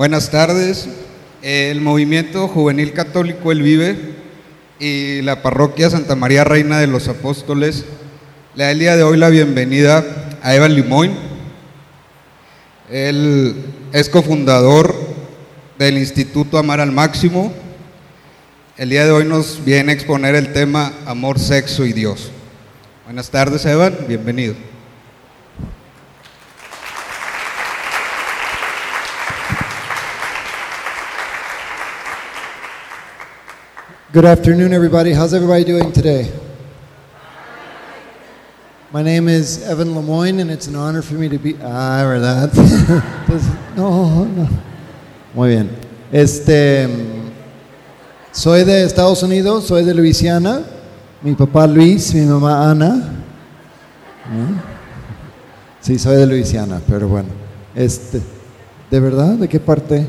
Buenas tardes. El movimiento juvenil católico El Vive y la parroquia Santa María Reina de los Apóstoles le da el día de hoy la bienvenida a Evan Limoy. Él es cofundador del Instituto Amar al Máximo. El día de hoy nos viene a exponer el tema Amor, Sexo y Dios. Buenas tardes, Evan. Bienvenido. Good afternoon, everybody. How's everybody doing today? My name is Evan Lemoyne, and it's an honor for me to be. Ah, ¿verdad? Pues, no, no. Muy bien. Este. Soy de Estados Unidos, soy de Luisiana. Mi papá Luis, mi mamá Ana. ¿Eh? Sí, soy de Luisiana, pero bueno. Este. ¿De verdad? ¿De qué parte?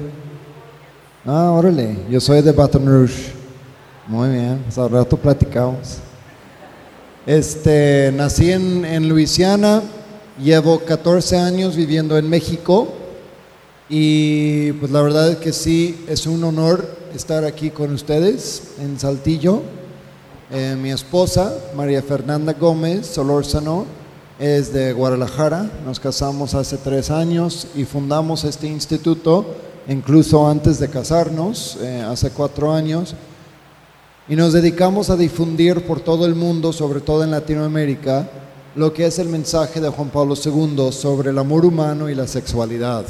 Ah, órale. Yo soy de Baton Rouge. Muy bien, pues al rato platicamos. Este, nací en, en Luisiana, llevo 14 años viviendo en México y pues la verdad es que sí, es un honor estar aquí con ustedes en Saltillo. Eh, mi esposa, María Fernanda Gómez Solórzano, es de Guadalajara. Nos casamos hace tres años y fundamos este instituto, incluso antes de casarnos, eh, hace cuatro años y nos dedicamos a difundir por todo el mundo, sobre todo en Latinoamérica, lo que es el mensaje de Juan Pablo II sobre el amor humano y la sexualidad.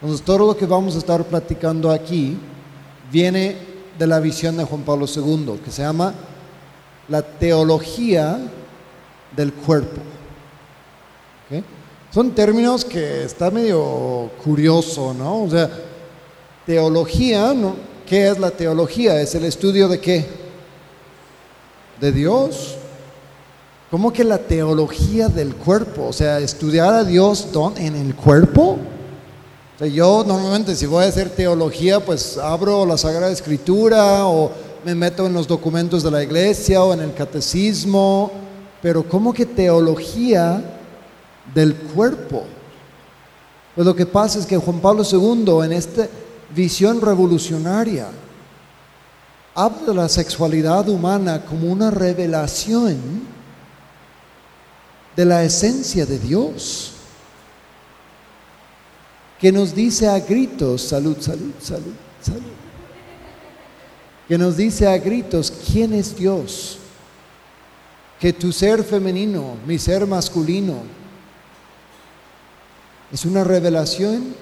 Entonces, todo lo que vamos a estar platicando aquí viene de la visión de Juan Pablo II, que se llama la teología del cuerpo. ¿Okay? Son términos que está medio curioso, ¿no? O sea, teología, ¿no? ¿Qué es la teología? Es el estudio de qué? De Dios. ¿Cómo que la teología del cuerpo? O sea, estudiar a Dios en el cuerpo. Sea, yo normalmente si voy a hacer teología, pues abro la Sagrada Escritura o me meto en los documentos de la iglesia o en el catecismo. Pero ¿cómo que teología del cuerpo? Pues lo que pasa es que Juan Pablo II en este visión revolucionaria. Habla de la sexualidad humana como una revelación de la esencia de Dios, que nos dice a gritos, salud, salud, salud, salud, que nos dice a gritos, ¿quién es Dios? Que tu ser femenino, mi ser masculino, es una revelación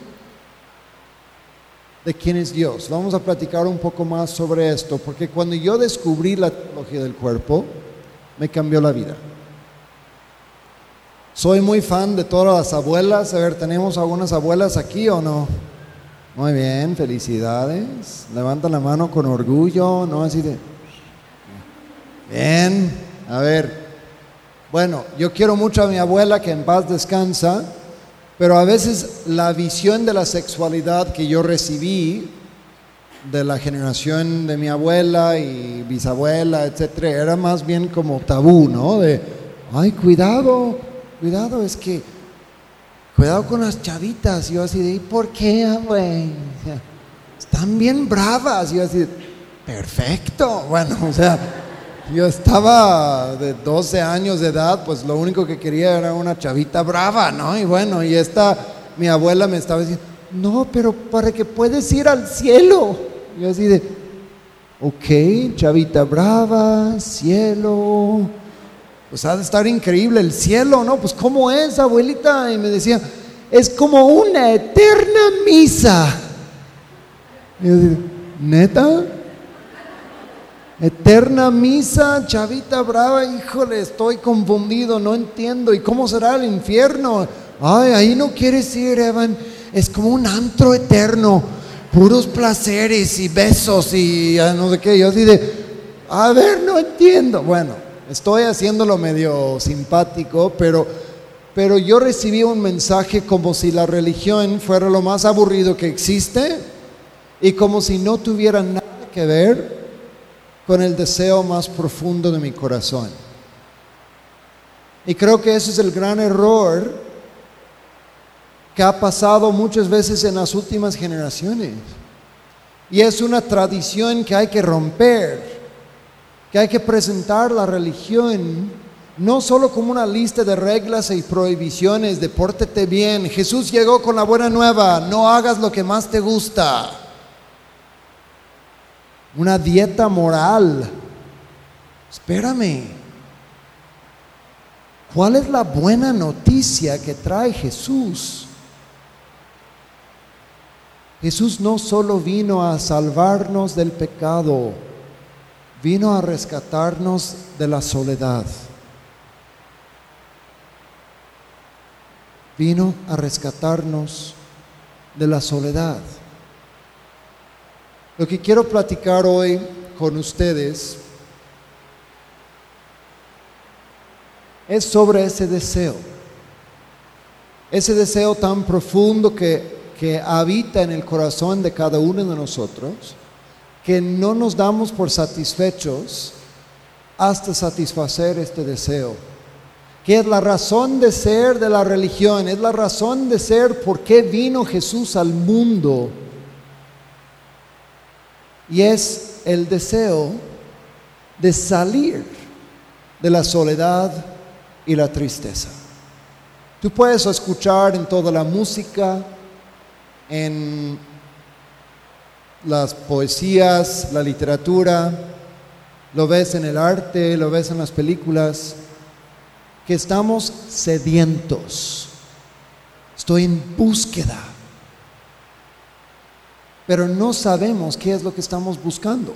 de quién es Dios. Vamos a platicar un poco más sobre esto, porque cuando yo descubrí la teología del cuerpo, me cambió la vida. Soy muy fan de todas las abuelas. A ver, ¿tenemos algunas abuelas aquí o no? Muy bien, felicidades. Levanta la mano con orgullo, no así de... Bien, a ver. Bueno, yo quiero mucho a mi abuela que en paz descansa. Pero a veces la visión de la sexualidad que yo recibí de la generación de mi abuela y bisabuela, etcétera, era más bien como tabú, ¿no? De, ay, cuidado, cuidado, es que, cuidado con las chavitas. Y yo así de, ¿por qué, güey? Están bien bravas. Y yo así, perfecto. Bueno, o sea, yo estaba de 12 años de edad, pues lo único que quería era una chavita brava, ¿no? Y bueno, y esta, mi abuela me estaba diciendo, no, pero para que puedes ir al cielo. Yo así de, ok, chavita brava, cielo, pues ha de estar increíble el cielo, ¿no? Pues ¿cómo es, abuelita? Y me decía, es como una eterna misa. Y yo digo, ¿neta? Eterna misa, chavita brava, híjole, estoy confundido, no entiendo. ¿Y cómo será el infierno? Ay, ahí no quieres ir, Evan. Es como un antro eterno, puros placeres y besos y no sé qué. Yo así de, a ver, no entiendo. Bueno, estoy haciéndolo medio simpático, pero, pero yo recibí un mensaje como si la religión fuera lo más aburrido que existe y como si no tuviera nada que ver con el deseo más profundo de mi corazón. Y creo que ese es el gran error que ha pasado muchas veces en las últimas generaciones. Y es una tradición que hay que romper, que hay que presentar la religión no solo como una lista de reglas y prohibiciones de pórtete bien. Jesús llegó con la buena nueva, no hagas lo que más te gusta. Una dieta moral. Espérame. ¿Cuál es la buena noticia que trae Jesús? Jesús no solo vino a salvarnos del pecado, vino a rescatarnos de la soledad. Vino a rescatarnos de la soledad. Lo que quiero platicar hoy con ustedes es sobre ese deseo. Ese deseo tan profundo que, que habita en el corazón de cada uno de nosotros, que no nos damos por satisfechos hasta satisfacer este deseo que es la razón de ser de la religión, es la razón de ser por qué vino Jesús al mundo. Y es el deseo de salir de la soledad y la tristeza. Tú puedes escuchar en toda la música, en las poesías, la literatura, lo ves en el arte, lo ves en las películas, que estamos sedientos. Estoy en búsqueda. Pero no sabemos qué es lo que estamos buscando.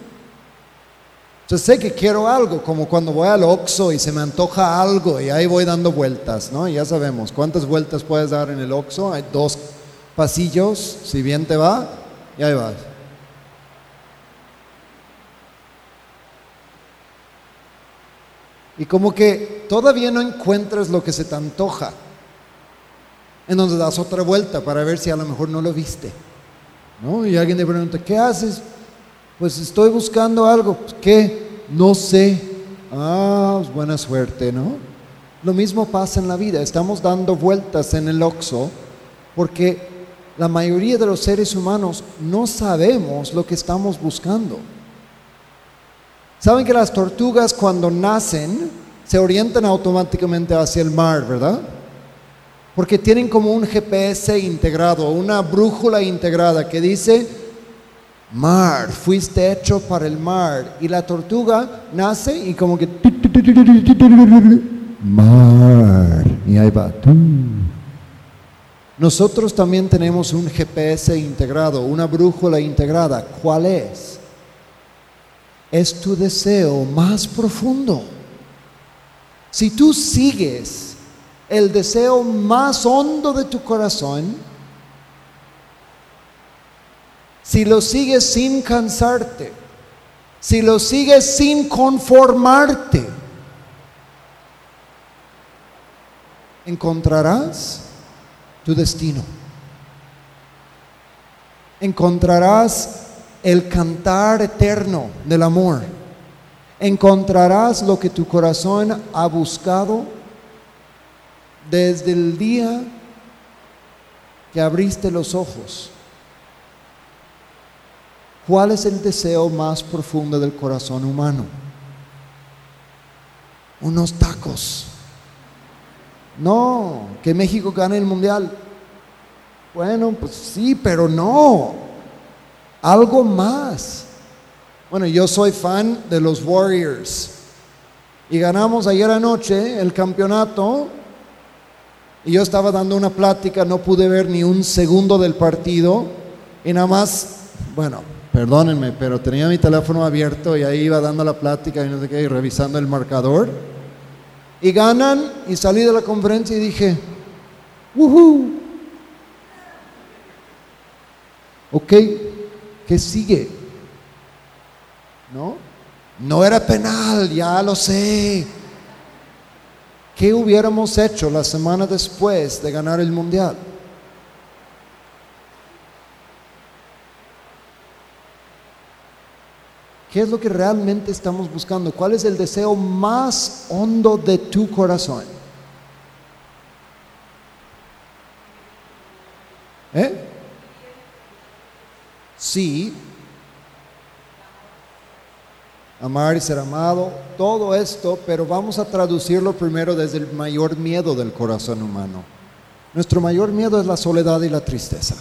Yo sé que quiero algo, como cuando voy al Oxxo y se me antoja algo y ahí voy dando vueltas, ¿no? Ya sabemos cuántas vueltas puedes dar en el Oxxo. Hay dos pasillos, si bien te va, y ahí vas. Y como que todavía no encuentras lo que se te antoja. Entonces das otra vuelta para ver si a lo mejor no lo viste. ¿No? Y alguien te pregunta, ¿qué haces? Pues estoy buscando algo. Pues, ¿Qué? No sé. Ah, pues buena suerte, ¿no? Lo mismo pasa en la vida. Estamos dando vueltas en el oxo porque la mayoría de los seres humanos no sabemos lo que estamos buscando. Saben que las tortugas cuando nacen se orientan automáticamente hacia el mar, ¿verdad? Porque tienen como un GPS integrado, una brújula integrada que dice, mar, fuiste hecho para el mar. Y la tortuga nace y como que... Mar. Y ahí va. Nosotros también tenemos un GPS integrado, una brújula integrada. ¿Cuál es? es tu deseo más profundo. Si tú sigues el deseo más hondo de tu corazón, si lo sigues sin cansarte, si lo sigues sin conformarte, encontrarás tu destino. Encontrarás el cantar eterno del amor. Encontrarás lo que tu corazón ha buscado desde el día que abriste los ojos. ¿Cuál es el deseo más profundo del corazón humano? Unos tacos. No, que México gane el mundial. Bueno, pues sí, pero no algo más. Bueno, yo soy fan de los Warriors y ganamos ayer anoche el campeonato y yo estaba dando una plática, no pude ver ni un segundo del partido y nada más, bueno, perdónenme, pero tenía mi teléfono abierto y ahí iba dando la plática y no sé qué, y revisando el marcador. Y ganan y salí de la conferencia y dije, ¡Woohoo! Ok, ¿Qué sigue? ¿No? No era penal, ya lo sé. ¿Qué hubiéramos hecho la semana después de ganar el mundial? ¿Qué es lo que realmente estamos buscando? ¿Cuál es el deseo más hondo de tu corazón? ¿Eh? Sí, Amar y ser amado, todo esto, pero vamos a traducirlo primero desde el mayor miedo del corazón humano. Nuestro mayor miedo es la soledad y la tristeza.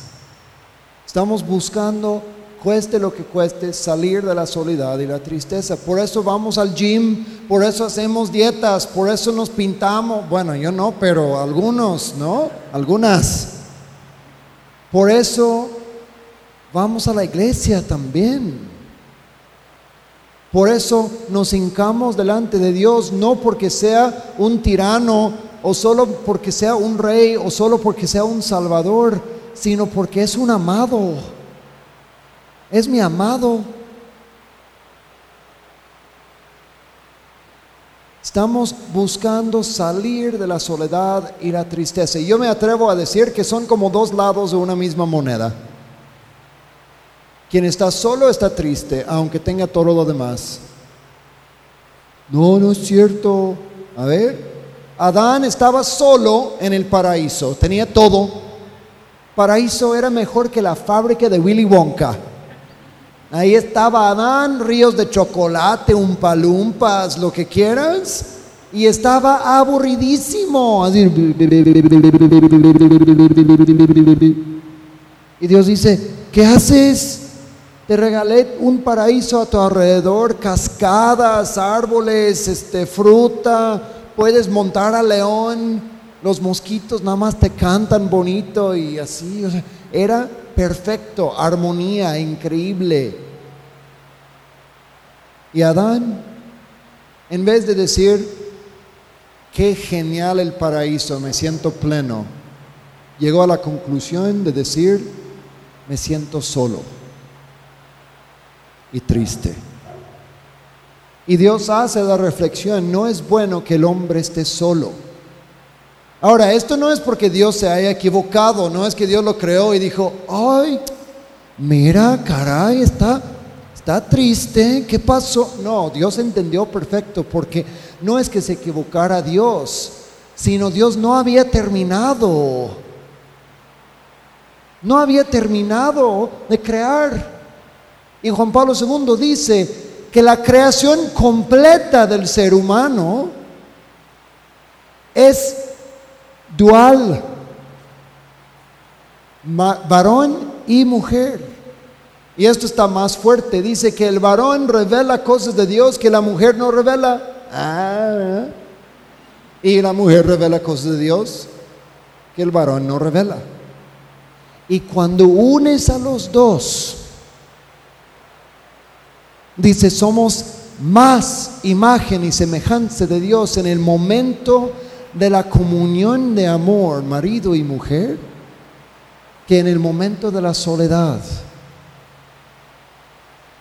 Estamos buscando, cueste lo que cueste, salir de la soledad y la tristeza. Por eso vamos al gym, por eso hacemos dietas, por eso nos pintamos. Bueno, yo no, pero algunos, ¿no? Algunas. Por eso vamos a la iglesia también. Por eso nos hincamos delante de Dios, no porque sea un tirano o solo porque sea un rey o solo porque sea un salvador, sino porque es un amado. Es mi amado. Estamos buscando salir de la soledad y la tristeza. Y yo me atrevo a decir que son como dos lados de una misma moneda. Quien está solo está triste, aunque tenga todo lo demás. No, no es cierto. A ver, Adán estaba solo en el paraíso, tenía todo. Paraíso era mejor que la fábrica de Willy Wonka. Ahí estaba Adán, ríos de chocolate, umpalumpas, lo que quieras. Y estaba aburridísimo. Y Dios dice, ¿qué haces? Te regalé un paraíso a tu alrededor, cascadas, árboles, este, fruta, puedes montar a león, los mosquitos nada más te cantan bonito y así, era perfecto, armonía increíble. Y Adán, en vez de decir, qué genial el paraíso, me siento pleno, llegó a la conclusión de decir, me siento solo y triste. Y Dios hace la reflexión, no es bueno que el hombre esté solo. Ahora, esto no es porque Dios se haya equivocado, no es que Dios lo creó y dijo, ay, mira, caray, está, está triste, ¿qué pasó? No, Dios entendió perfecto, porque no es que se equivocara Dios, sino Dios no había terminado, no había terminado de crear. Y Juan Pablo II dice que la creación completa del ser humano es dual, varón y mujer. Y esto está más fuerte. Dice que el varón revela cosas de Dios que la mujer no revela. Ah, y la mujer revela cosas de Dios que el varón no revela. Y cuando unes a los dos, Dice, somos más imagen y semejanza de Dios en el momento de la comunión de amor, marido y mujer, que en el momento de la soledad.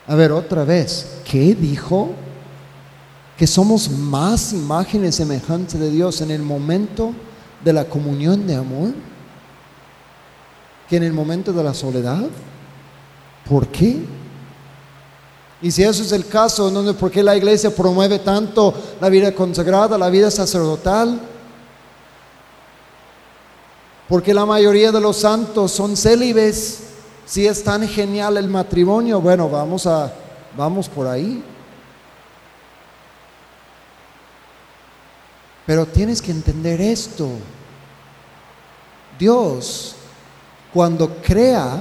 A ver, otra vez, ¿qué dijo? Que somos más imagen y semejanza de Dios en el momento de la comunión de amor que en el momento de la soledad. ¿Por qué? Y si eso es el caso, ¿por qué la iglesia promueve tanto la vida consagrada, la vida sacerdotal? Porque la mayoría de los santos son célibes. Si es tan genial el matrimonio, bueno, vamos a vamos por ahí. Pero tienes que entender esto. Dios, cuando crea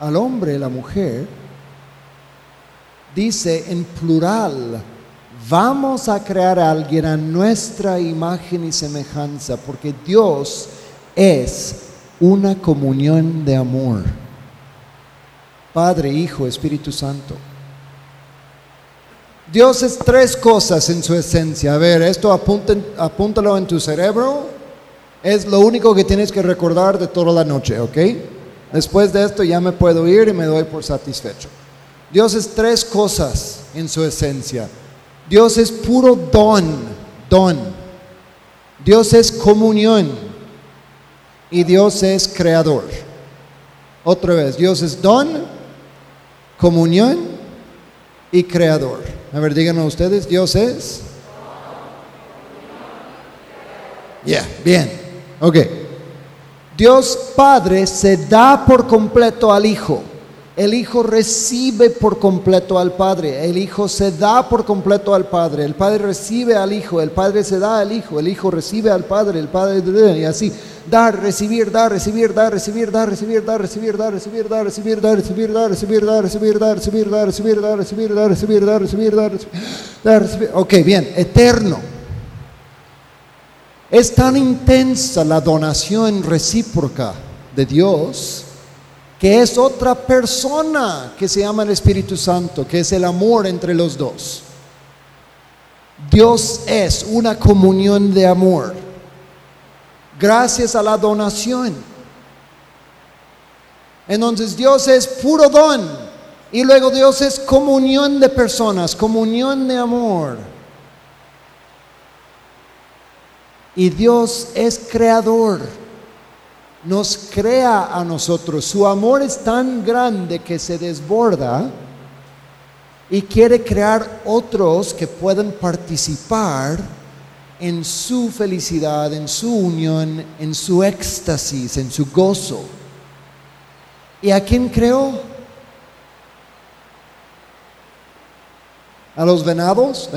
al hombre y la mujer, dice en plural, vamos a crear a alguien a nuestra imagen y semejanza, porque Dios es una comunión de amor. Padre, Hijo, Espíritu Santo. Dios es tres cosas en su esencia. A ver, esto apúntalo en tu cerebro. Es lo único que tienes que recordar de toda la noche, ¿ok? Después de esto ya me puedo ir y me doy por satisfecho. Dios es tres cosas en su esencia. Dios es puro don, don. Dios es comunión y Dios es creador. Otra vez, Dios es don, comunión y creador. A ver, díganme ustedes, Dios es. Ya, bien. Ok. Dios Padre se da por completo al Hijo El Hijo recibe por completo al Padre, el Hijo se da por completo al Padre, el Padre recibe al Hijo, el Padre se da al Hijo, el Hijo recibe al Padre, el Padre y así, dar, recibir, dar, recibir, dar, recibir, dar, recibir, dar, recibir, dar, recibir, dar, recibir, dar, recibir, dar, recibir, dar, recibir, dar, recibir, dar, recibir, dar, recibir, dar, recibir, dar, recibir, dar, dar, recibir. Ok, bien, eterno. Es tan intensa la donación recíproca de Dios que es otra persona que se llama el Espíritu Santo, que es el amor entre los dos. Dios es una comunión de amor, gracias a la donación. Entonces Dios es puro don y luego Dios es comunión de personas, comunión de amor. Y Dios es creador nos crea a nosotros. Su amor es tan grande que se desborda y quiere crear otros que puedan participar en su felicidad, en su unión, en su éxtasis, en su gozo. ¿Y a quién creó? ¿A los venados?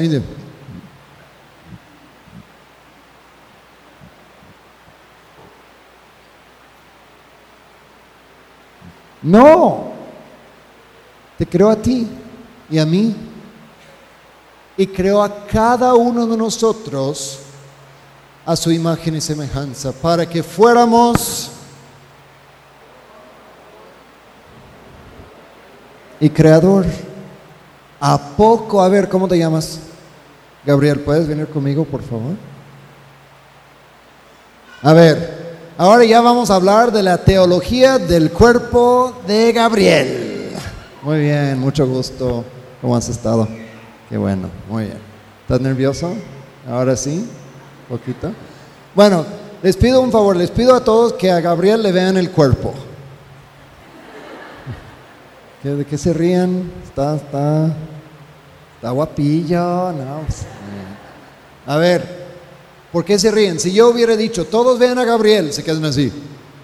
No, te creo a ti y a mí. Y creo a cada uno de nosotros a su imagen y semejanza, para que fuéramos y creador. ¿A poco? A ver, ¿cómo te llamas? Gabriel, ¿puedes venir conmigo, por favor? A ver, Ahora ya vamos a hablar de la teología del cuerpo de Gabriel. Muy bien, mucho gusto. ¿Cómo has estado? Qué bueno, muy bien. ¿Estás nervioso? Ahora sí, poquito. Bueno, les pido un favor, les pido a todos que a Gabriel le vean el cuerpo. ¿De qué se ríen? Está, está, está guapillo, no. A ver, ¿Por qué se ríen? Si yo hubiera dicho, todos vean a Gabriel, se quedan así.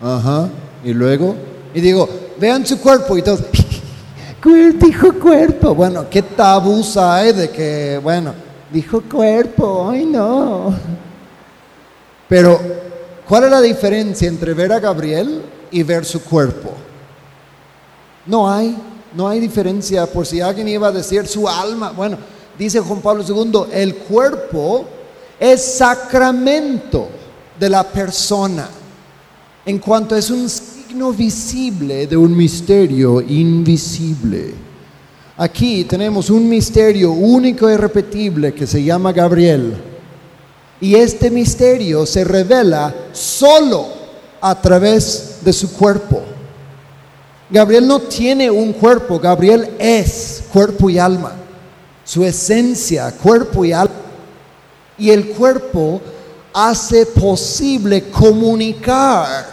Ajá. Y luego, y digo, vean su cuerpo y todos, dijo cuerpo. Bueno, ¿qué tabús hay de que, bueno, dijo cuerpo? Ay, no. Pero, ¿cuál es la diferencia entre ver a Gabriel y ver su cuerpo? No hay, no hay diferencia. Por si alguien iba a decir su alma. Bueno, dice Juan Pablo II, el cuerpo es sacramento de la persona, en cuanto es un signo visible de un misterio invisible. Aquí tenemos un misterio único y repetible que se llama Gabriel. Y este misterio se revela solo a través de su cuerpo. Gabriel no tiene un cuerpo, Gabriel es cuerpo y alma. Su esencia, cuerpo y alma y el cuerpo hace posible comunicar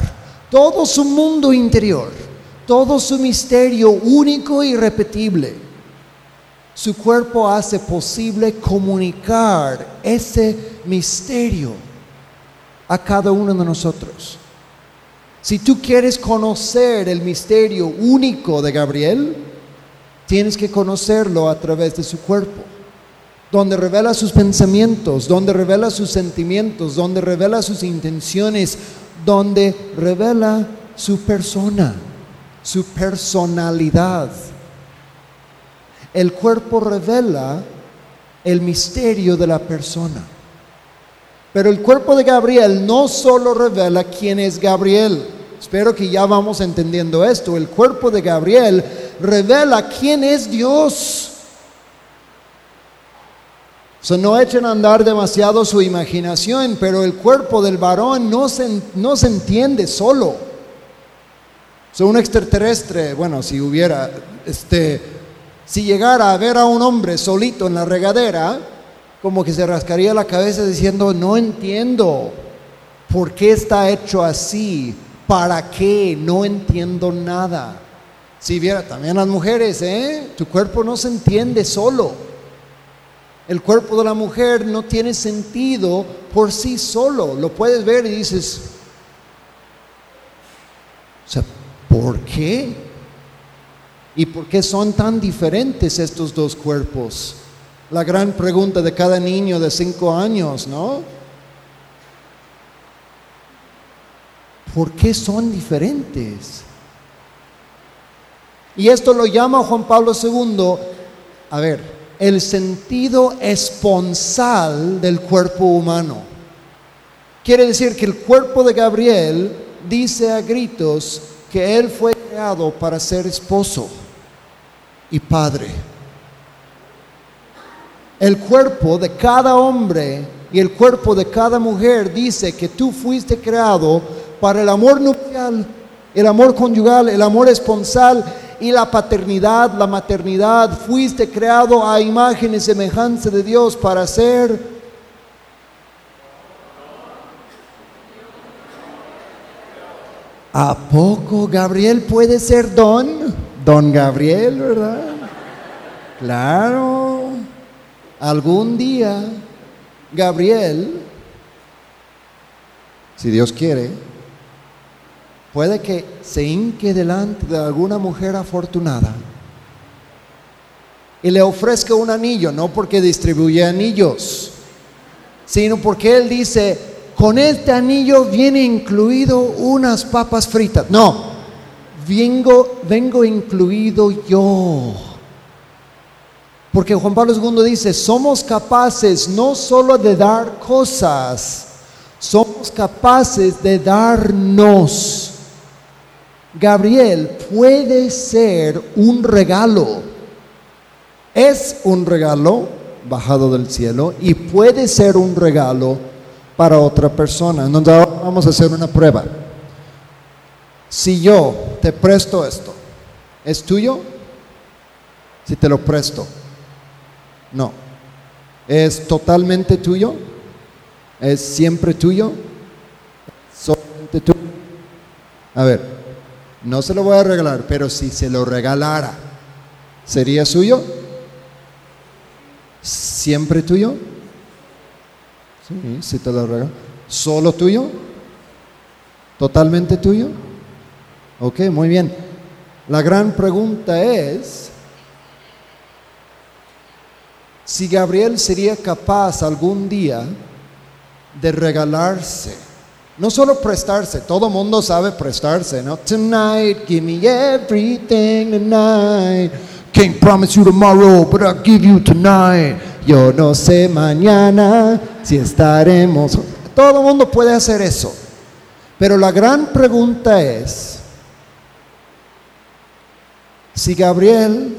todo su mundo interior, todo su misterio único y repetible. Su cuerpo hace posible comunicar ese misterio a cada uno de nosotros. Si tú quieres conocer el misterio único de Gabriel, tienes que conocerlo a través de su cuerpo donde revela sus pensamientos, donde revela sus sentimientos, donde revela sus intenciones, donde revela su persona, su personalidad. El cuerpo revela el misterio de la persona. Pero el cuerpo de Gabriel no solo revela quién es Gabriel. Espero que ya vamos entendiendo esto. El cuerpo de Gabriel revela quién es Dios. So, no echen a andar demasiado su imaginación, pero el cuerpo del varón no se, no se entiende solo. So, un extraterrestre, bueno, si hubiera, este, si llegara a ver a un hombre solito en la regadera, como que se rascaría la cabeza diciendo, no entiendo por qué está hecho así, para qué, no entiendo nada. Si viera también las mujeres, ¿eh? Tu cuerpo no se entiende solo. El cuerpo de la mujer no tiene sentido por sí solo. Lo puedes ver y dices, o sea, ¿por qué? ¿Y por qué son tan diferentes estos dos cuerpos? La gran pregunta de cada niño de cinco años, ¿no? ¿Por qué son diferentes? Y esto lo llama Juan Pablo II, a ver, el sentido esponsal del cuerpo humano. Quiere decir que el cuerpo de Gabriel dice a gritos que él fue creado para ser esposo y padre. El cuerpo de cada hombre y el cuerpo de cada mujer dice que tú fuiste creado para el amor nupcial, el amor conyugal, el amor esponsal y la paternidad, la maternidad. Fuiste creado a imagen y semejanza de Dios para ser ¿A poco Gabriel puede ser don? Don Gabriel, ¿verdad? Claro. Algún día Gabriel, si Dios quiere, puede que se hinque delante de alguna mujer afortunada y le ofrezca un anillo, no porque distribuye anillos, sino porque él dice, con este anillo viene incluido unas papas fritas. No, vengo, vengo incluido yo. Porque Juan Pablo II dice, somos capaces no solo de dar cosas, somos capaces de darnos. Gabriel puede ser un regalo. Es un regalo bajado del cielo y puede ser un regalo para otra persona. Entonces ahora vamos a hacer una prueba. Si yo te presto esto, ¿es tuyo? Si te lo presto, no. ¿Es totalmente tuyo? ¿Es siempre tuyo? ¿Solamente tuyo? A ver, no se lo voy a regalar, pero si se lo regalara, ¿sería suyo? ¿Siempre tuyo? Sí, si te lo regalo. ¿Solo tuyo? ¿Totalmente tuyo? Ok, muy bien. La gran pregunta es si Gabriel sería capaz algún día de regalarse no solo prestarse, todo mundo sabe prestarse, ¿no? Tonight, give me everything tonight. Can't promise you tomorrow, but I'll give you tonight. Yo no sé mañana si estaremos. Todo mundo puede hacer eso. Pero la gran pregunta es si Gabriel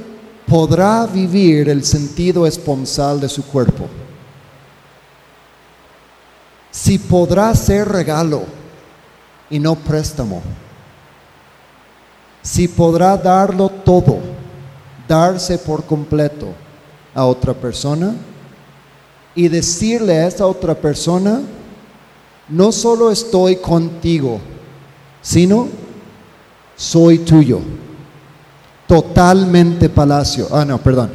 podrá vivir el sentido esponsal de su cuerpo si podrá ser regalo y no préstamo, si podrá darlo todo, darse por completo a otra persona y decirle a esa otra persona, no solo estoy contigo, sino soy tuyo. Totalmente palacio. Ah, no, perdón.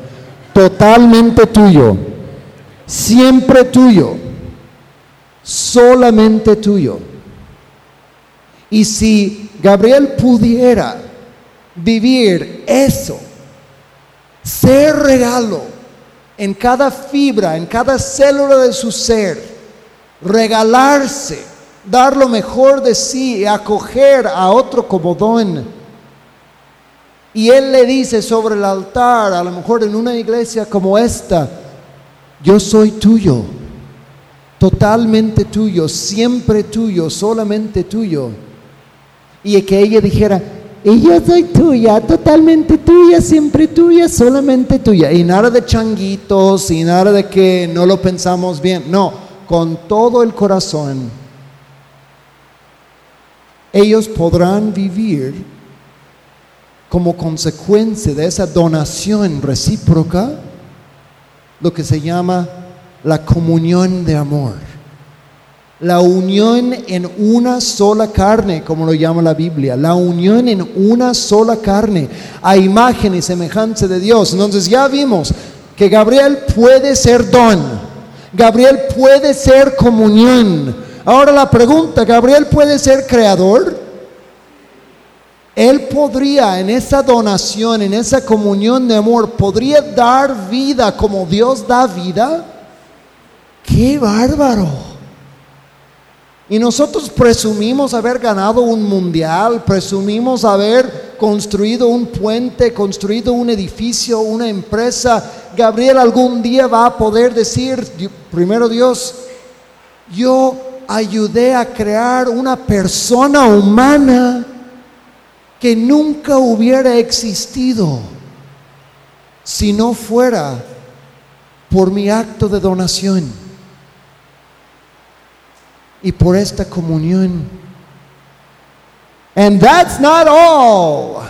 Totalmente tuyo. Siempre tuyo solamente tuyo. Y si Gabriel pudiera vivir eso, ser regalo en cada fibra, en cada célula de su ser, regalarse, dar lo mejor de sí y acoger a otro como don. Y él le dice sobre el altar, a lo mejor en una iglesia como esta, yo soy tuyo totalmente tuyo, siempre tuyo, solamente tuyo. Y que ella dijera, y yo soy tuya, totalmente tuya, siempre tuya, solamente tuya. Y nada de changuitos y nada de que no lo pensamos bien. No, con todo el corazón. Ellos podrán vivir como consecuencia de esa donación recíproca lo que se llama la comunión de amor. La unión en una sola carne, como lo llama la Biblia. La unión en una sola carne, a imagen y semejanza de Dios. Entonces ya vimos que Gabriel puede ser don. Gabriel puede ser comunión. Ahora la pregunta, ¿Gabriel puede ser creador? Él podría en esa donación, en esa comunión de amor, podría dar vida como Dios da vida. ¡Qué bárbaro! Y nosotros presumimos haber ganado un mundial, presumimos haber construido un puente, construido un edificio, una empresa. Gabriel algún día va a poder decir, primero Dios, yo ayudé a crear una persona humana que nunca hubiera existido si no fuera por mi acto de donación y por esta comunión. And that's not all.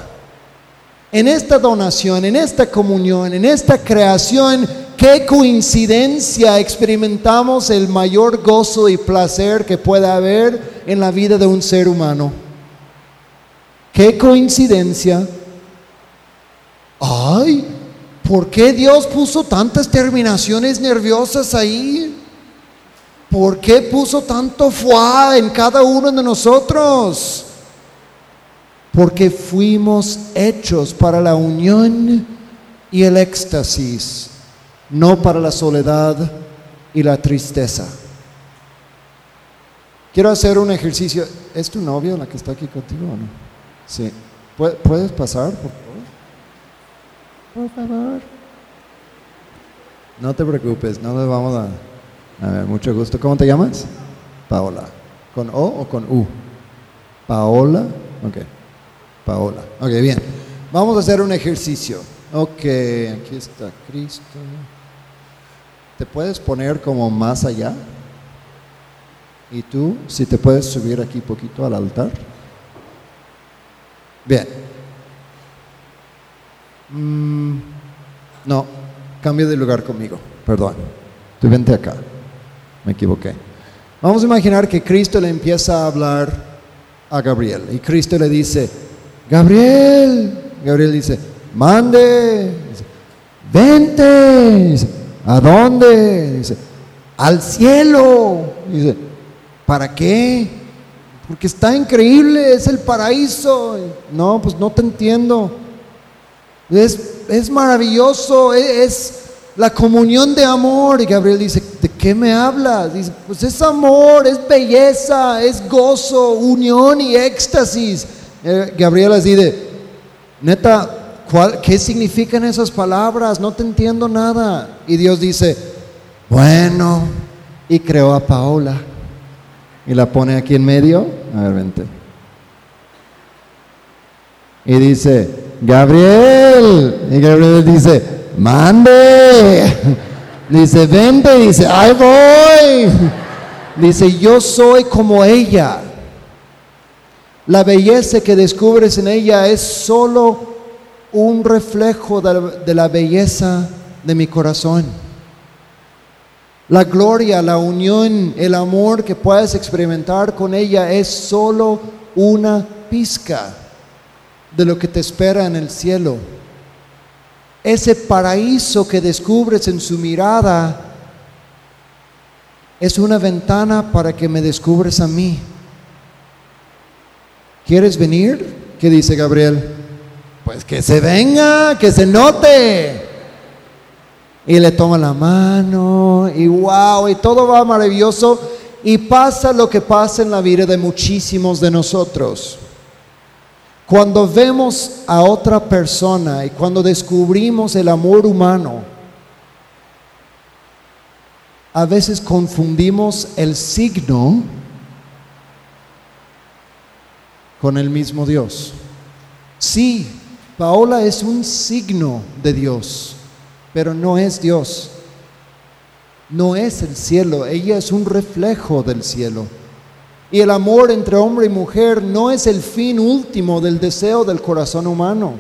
En esta donación, en esta comunión, en esta creación, qué coincidencia experimentamos el mayor gozo y placer que pueda haber en la vida de un ser humano. Qué coincidencia. Ay, ¿por qué Dios puso tantas terminaciones nerviosas ahí? ¿Por qué puso tanto fuá en cada uno de nosotros? Porque fuimos hechos para la unión y el éxtasis, no para la soledad y la tristeza. Quiero hacer un ejercicio. ¿Es tu novia la que está aquí contigo o no? Sí. ¿Puedes pasar, por favor? Por favor. No te preocupes, no nos vamos a... A ver, mucho gusto. ¿Cómo te llamas? Paola. ¿Con O o con U? Paola. Ok. Paola. Ok, bien. Vamos a hacer un ejercicio. Ok, aquí está Cristo. ¿Te puedes poner como más allá? ¿Y tú, si te puedes subir aquí poquito al altar? Bien. Mm, no, cambio de lugar conmigo, perdón. Tú vente acá. Me equivoqué. Vamos a imaginar que Cristo le empieza a hablar a Gabriel y Cristo le dice, Gabriel, Gabriel dice, mande, vente, ¿a dónde? Dice, al cielo. Dice, ¿para qué? Porque está increíble, es el paraíso. No, pues no te entiendo. Es, es maravilloso, e, es, la comunión de amor. Y Gabriel dice, ¿de qué me hablas? Dice, pues es amor, es belleza, es gozo, unión y éxtasis. Eh, Gabriel así de, neta, ¿cuál, ¿qué significan esas palabras? No te entiendo nada. Y Dios dice, bueno, y creó a Paola. Y la pone aquí en medio. A ver, vente. Y dice, Gabriel. Y Gabriel dice, mande. Dice, vente. Dice, ahí voy. Dice, yo soy como ella. La belleza que descubres en ella es solo un reflejo de la, de la belleza de mi corazón. La gloria, la unión, el amor que puedes experimentar con ella es solo una pizca de lo que te espera en el cielo. Ese paraíso que descubres en su mirada es una ventana para que me descubres a mí. ¿Quieres venir? ¿Qué dice Gabriel? Pues que se venga, que se note. Y le toma la mano y wow, y todo va maravilloso y pasa lo que pasa en la vida de muchísimos de nosotros. Cuando vemos a otra persona y cuando descubrimos el amor humano, a veces confundimos el signo con el mismo Dios. Sí, Paola es un signo de Dios pero no es Dios. No es el cielo, ella es un reflejo del cielo. Y el amor entre hombre y mujer no es el fin último del deseo del corazón humano.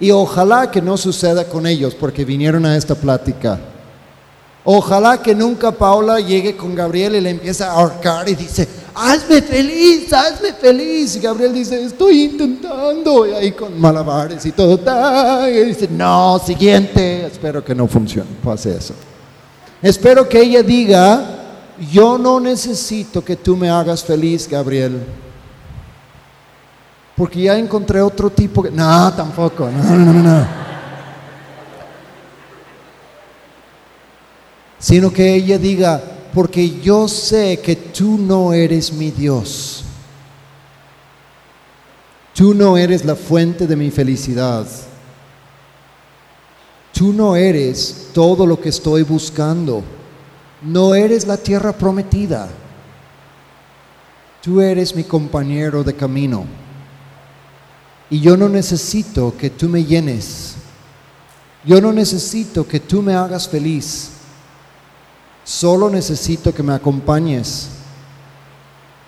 Y ojalá que no suceda con ellos porque vinieron a esta plática. Ojalá que nunca Paula llegue con Gabriel y le empiece a ahorcar y dice, hazme feliz, hazme feliz. Y Gabriel dice, estoy intentando. Y ahí con malabares y todo. Y dice, no, siguiente. Espero que no funcione, pase eso. Espero que ella diga, yo no necesito que tú me hagas feliz, Gabriel. porque ya encontré otro tipo que... No, tampoco, no, no, no, no. Sino que ella diga, porque yo sé que tú no eres mi Dios. Tú no eres la fuente de mi felicidad. Tú no eres todo lo que estoy buscando. No eres la tierra prometida. Tú eres mi compañero de camino. Y yo no necesito que tú me llenes. Yo no necesito que tú me hagas feliz. Solo necesito que me acompañes,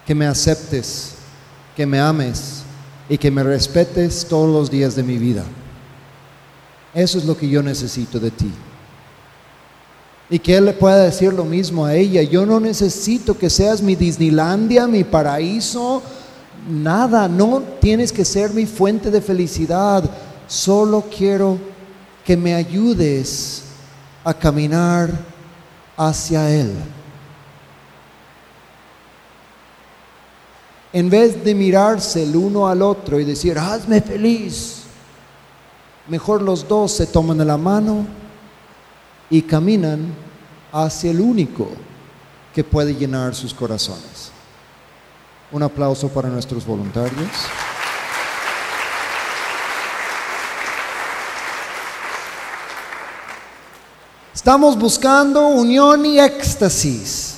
que me aceptes, que me ames y que me respetes todos los días de mi vida. Eso es lo que yo necesito de ti. Y que Él le pueda decir lo mismo a ella. Yo no necesito que seas mi Disneylandia, mi paraíso, nada. No tienes que ser mi fuente de felicidad. Solo quiero que me ayudes a caminar hacia Él. En vez de mirarse el uno al otro y decir, hazme feliz, mejor los dos se toman de la mano y caminan hacia el único que puede llenar sus corazones. Un aplauso para nuestros voluntarios. Estamos buscando unión y éxtasis,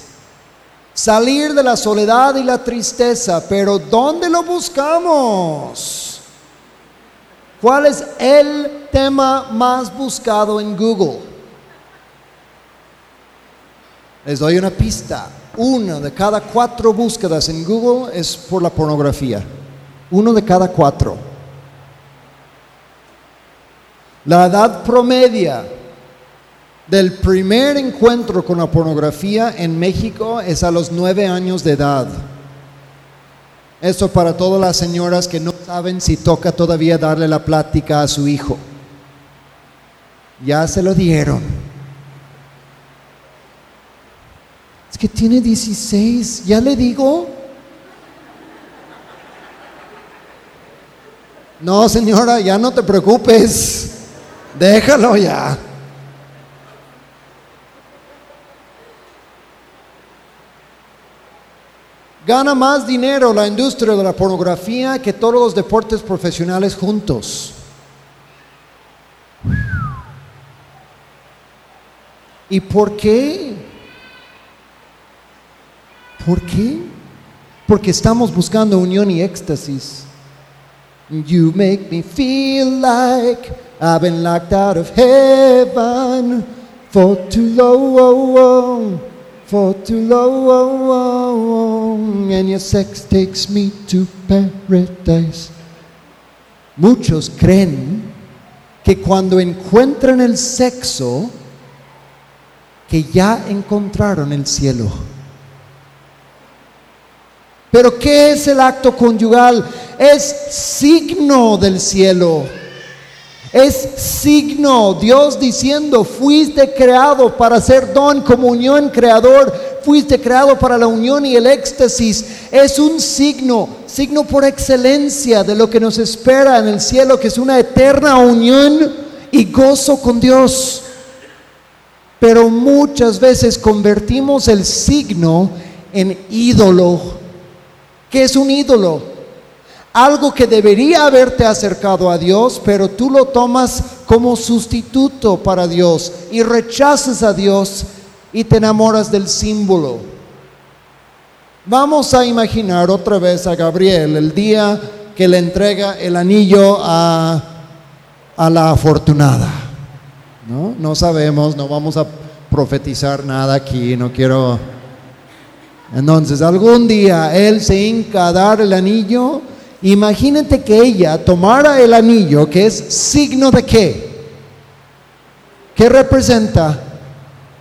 salir de la soledad y la tristeza, pero ¿dónde lo buscamos? ¿Cuál es el tema más buscado en Google? Les doy una pista. Una de cada cuatro búsquedas en Google es por la pornografía. Uno de cada cuatro. La edad promedia del primer encuentro con la pornografía en México es a los nueve años de edad. Eso para todas las señoras que no saben si toca todavía darle la plática a su hijo. Ya se lo dieron. Es que tiene 16, ya le digo. No, señora, ya no te preocupes. Déjalo ya. Gana más dinero la industria de la pornografía que todos los deportes profesionales juntos. ¿Y por qué? ¿Por qué? Porque estamos buscando unión y éxtasis. You make me feel like I've been locked out of heaven for too long, for too long, and your sex takes me to paradise. Muchos creen que cuando encuentran el sexo, que ya encontraron el cielo. Pero ¿qué es el acto conyugal? Es signo del cielo. Es signo, Dios diciendo, fuiste creado para ser don, comunión, creador, fuiste creado para la unión y el éxtasis. Es un signo, signo por excelencia de lo que nos espera en el cielo, que es una eterna unión y gozo con Dios. Pero muchas veces convertimos el signo en ídolo. ¿Qué es un ídolo? Algo que debería haberte acercado a Dios, pero tú lo tomas como sustituto para Dios y rechazas a Dios y te enamoras del símbolo. Vamos a imaginar otra vez a Gabriel el día que le entrega el anillo a, a la afortunada. ¿No? no sabemos, no vamos a profetizar nada aquí, no quiero entonces, algún día él se hinca a dar el anillo. Imagínate que ella tomara el anillo, que es signo de qué? ¿Qué representa?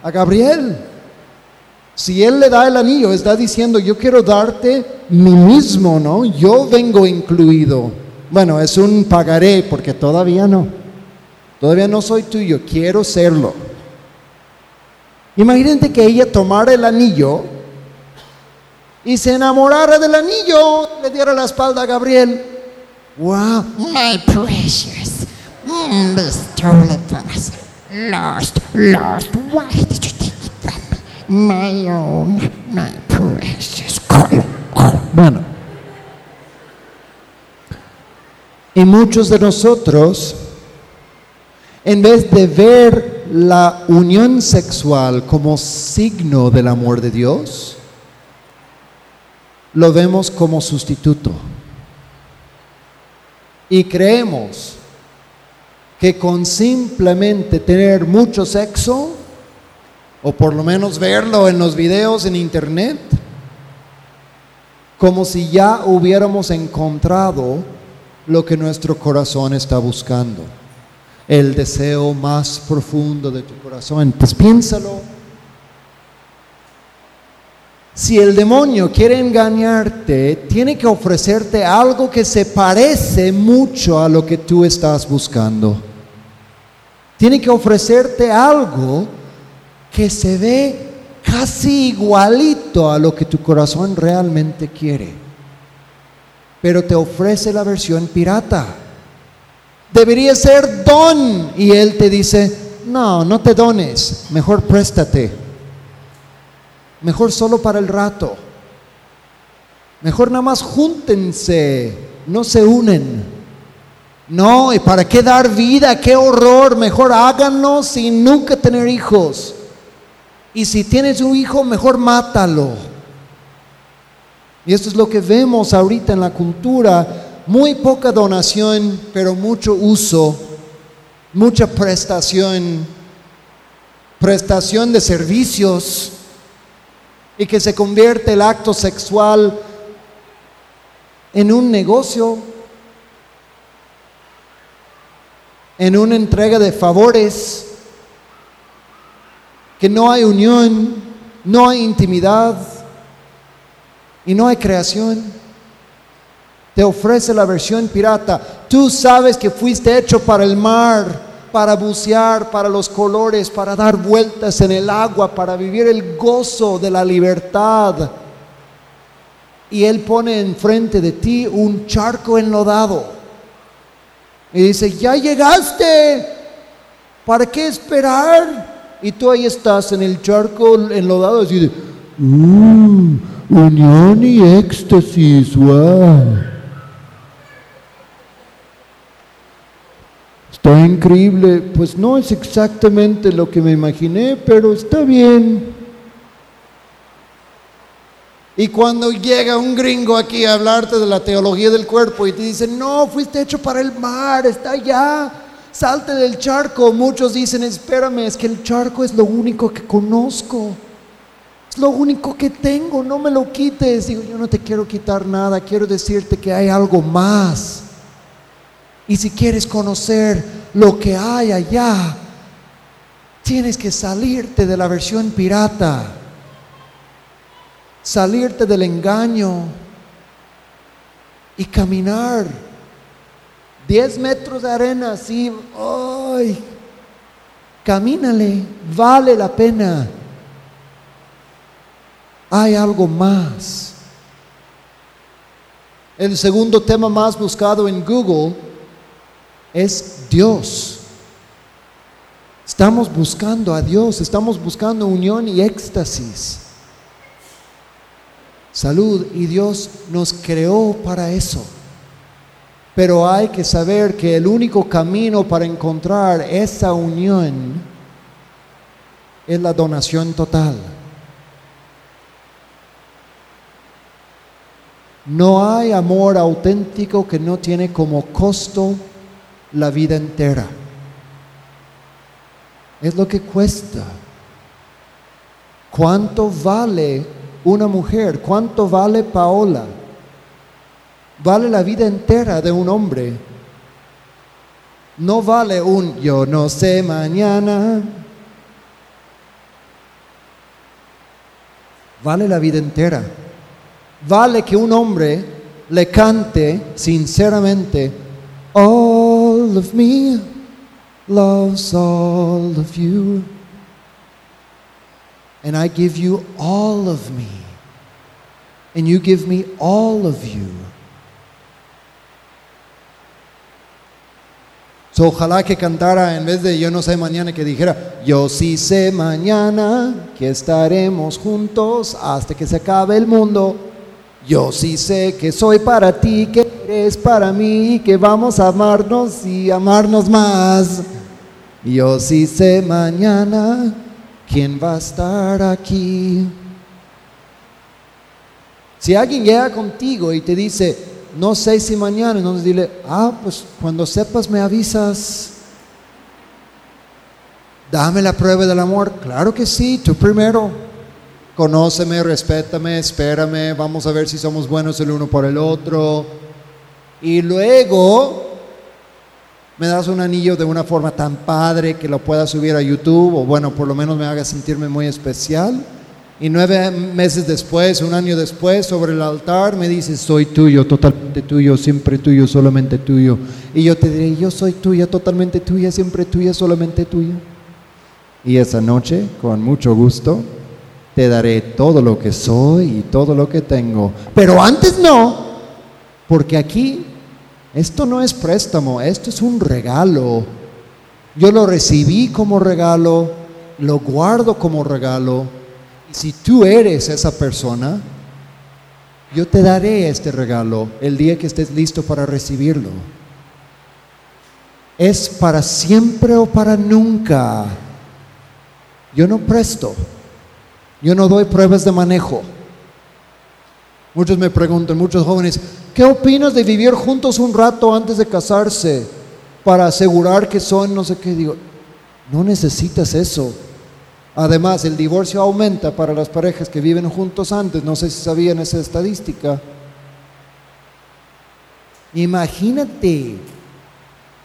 A Gabriel. Si él le da el anillo, está diciendo, yo quiero darte mi mismo, ¿no? Yo vengo incluido. Bueno, es un pagaré porque todavía no. Todavía no soy tuyo, quiero serlo. Imagínate que ella tomara el anillo y se enamorara del anillo, le diera la espalda a Gabriel Wow. My precious Mr. Lost, lost. Why did you take it from me? My own, my precious. Bueno. Y muchos de nosotros, en vez de ver la unión sexual como signo del amor de Dios, lo vemos como sustituto. Y creemos que con simplemente tener mucho sexo, o por lo menos verlo en los videos en internet, como si ya hubiéramos encontrado lo que nuestro corazón está buscando, el deseo más profundo de tu corazón. Pues piénsalo. Si el demonio quiere engañarte, tiene que ofrecerte algo que se parece mucho a lo que tú estás buscando. Tiene que ofrecerte algo que se ve casi igualito a lo que tu corazón realmente quiere. Pero te ofrece la versión pirata. Debería ser don. Y él te dice, no, no te dones, mejor préstate. Mejor solo para el rato. Mejor nada más júntense, no se unen. No, ¿y para qué dar vida? ¡Qué horror! Mejor háganlo sin nunca tener hijos. Y si tienes un hijo, mejor mátalo. Y esto es lo que vemos ahorita en la cultura. Muy poca donación, pero mucho uso, mucha prestación, prestación de servicios y que se convierte el acto sexual en un negocio, en una entrega de favores, que no hay unión, no hay intimidad y no hay creación. Te ofrece la versión pirata. Tú sabes que fuiste hecho para el mar para bucear, para los colores, para dar vueltas en el agua, para vivir el gozo de la libertad. Y Él pone enfrente de ti un charco enlodado. Y dice, ya llegaste, ¿para qué esperar? Y tú ahí estás en el charco enlodado y dices, uh, unión y éxtasis, wow. Está increíble, pues no es exactamente lo que me imaginé, pero está bien. Y cuando llega un gringo aquí a hablarte de la teología del cuerpo y te dice, no, fuiste hecho para el mar, está allá, salte del charco. Muchos dicen, espérame, es que el charco es lo único que conozco, es lo único que tengo, no me lo quites. Digo, yo no te quiero quitar nada, quiero decirte que hay algo más. Y si quieres conocer lo que hay allá, tienes que salirte de la versión pirata, salirte del engaño y caminar 10 metros de arena así, ¡ay! Camínale, vale la pena. Hay algo más. El segundo tema más buscado en Google es Dios. Estamos buscando a Dios, estamos buscando unión y éxtasis. Salud y Dios nos creó para eso. Pero hay que saber que el único camino para encontrar esa unión es la donación total. No hay amor auténtico que no tiene como costo la vida entera. Es lo que cuesta. ¿Cuánto vale una mujer? ¿Cuánto vale Paola? Vale la vida entera de un hombre. No vale un yo no sé mañana. Vale la vida entera. Vale que un hombre le cante sinceramente, of me loves all of you. And I give you all of me. And you give me all of you. So, ojalá que cantara en vez de yo no sé mañana que dijera yo sí sé mañana que estaremos juntos hasta que se acabe el mundo. Yo sí sé que soy para ti, eres para mí, que vamos a amarnos y amarnos más. Yo sí sé mañana quién va a estar aquí. Si alguien llega contigo y te dice, no sé si mañana, entonces dile, ah, pues cuando sepas me avisas. Dame la prueba del amor. Claro que sí, tú primero. Conóceme, respétame, espérame, vamos a ver si somos buenos el uno por el otro. Y luego me das un anillo de una forma tan padre que lo pueda subir a YouTube o bueno, por lo menos me haga sentirme muy especial. Y nueve meses después, un año después, sobre el altar me dices, soy tuyo, totalmente tuyo, siempre tuyo, solamente tuyo. Y yo te diré, yo soy tuya, totalmente tuya, siempre tuya, solamente tuya. Y esa noche, con mucho gusto, te daré todo lo que soy y todo lo que tengo. Pero antes no, porque aquí esto no es préstamo, esto es un regalo. Yo lo recibí como regalo, lo guardo como regalo. Y si tú eres esa persona, yo te daré este regalo el día que estés listo para recibirlo. Es para siempre o para nunca. Yo no presto. Yo no doy pruebas de manejo. Muchos me preguntan, muchos jóvenes, ¿qué opinas de vivir juntos un rato antes de casarse para asegurar que son no sé qué? Digo, no necesitas eso. Además, el divorcio aumenta para las parejas que viven juntos antes. No sé si sabían esa estadística. Imagínate,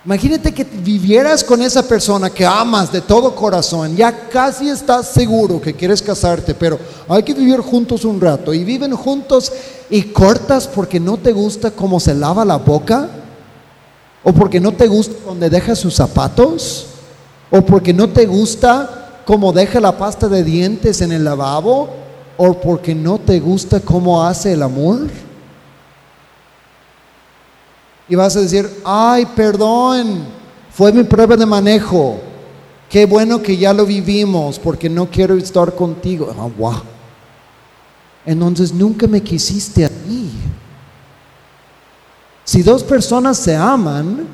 imagínate que vivieras con esa persona que amas de todo corazón, ya casi estás seguro que quieres casarte, pero hay que vivir juntos un rato y viven juntos y cortas porque no te gusta cómo se lava la boca, o porque no te gusta donde deja sus zapatos, o porque no te gusta cómo deja la pasta de dientes en el lavabo, o porque no te gusta cómo hace el amor. Y vas a decir, ay, perdón, fue mi prueba de manejo. Qué bueno que ya lo vivimos porque no quiero estar contigo. Wow. Entonces nunca me quisiste a mí. Si dos personas se aman,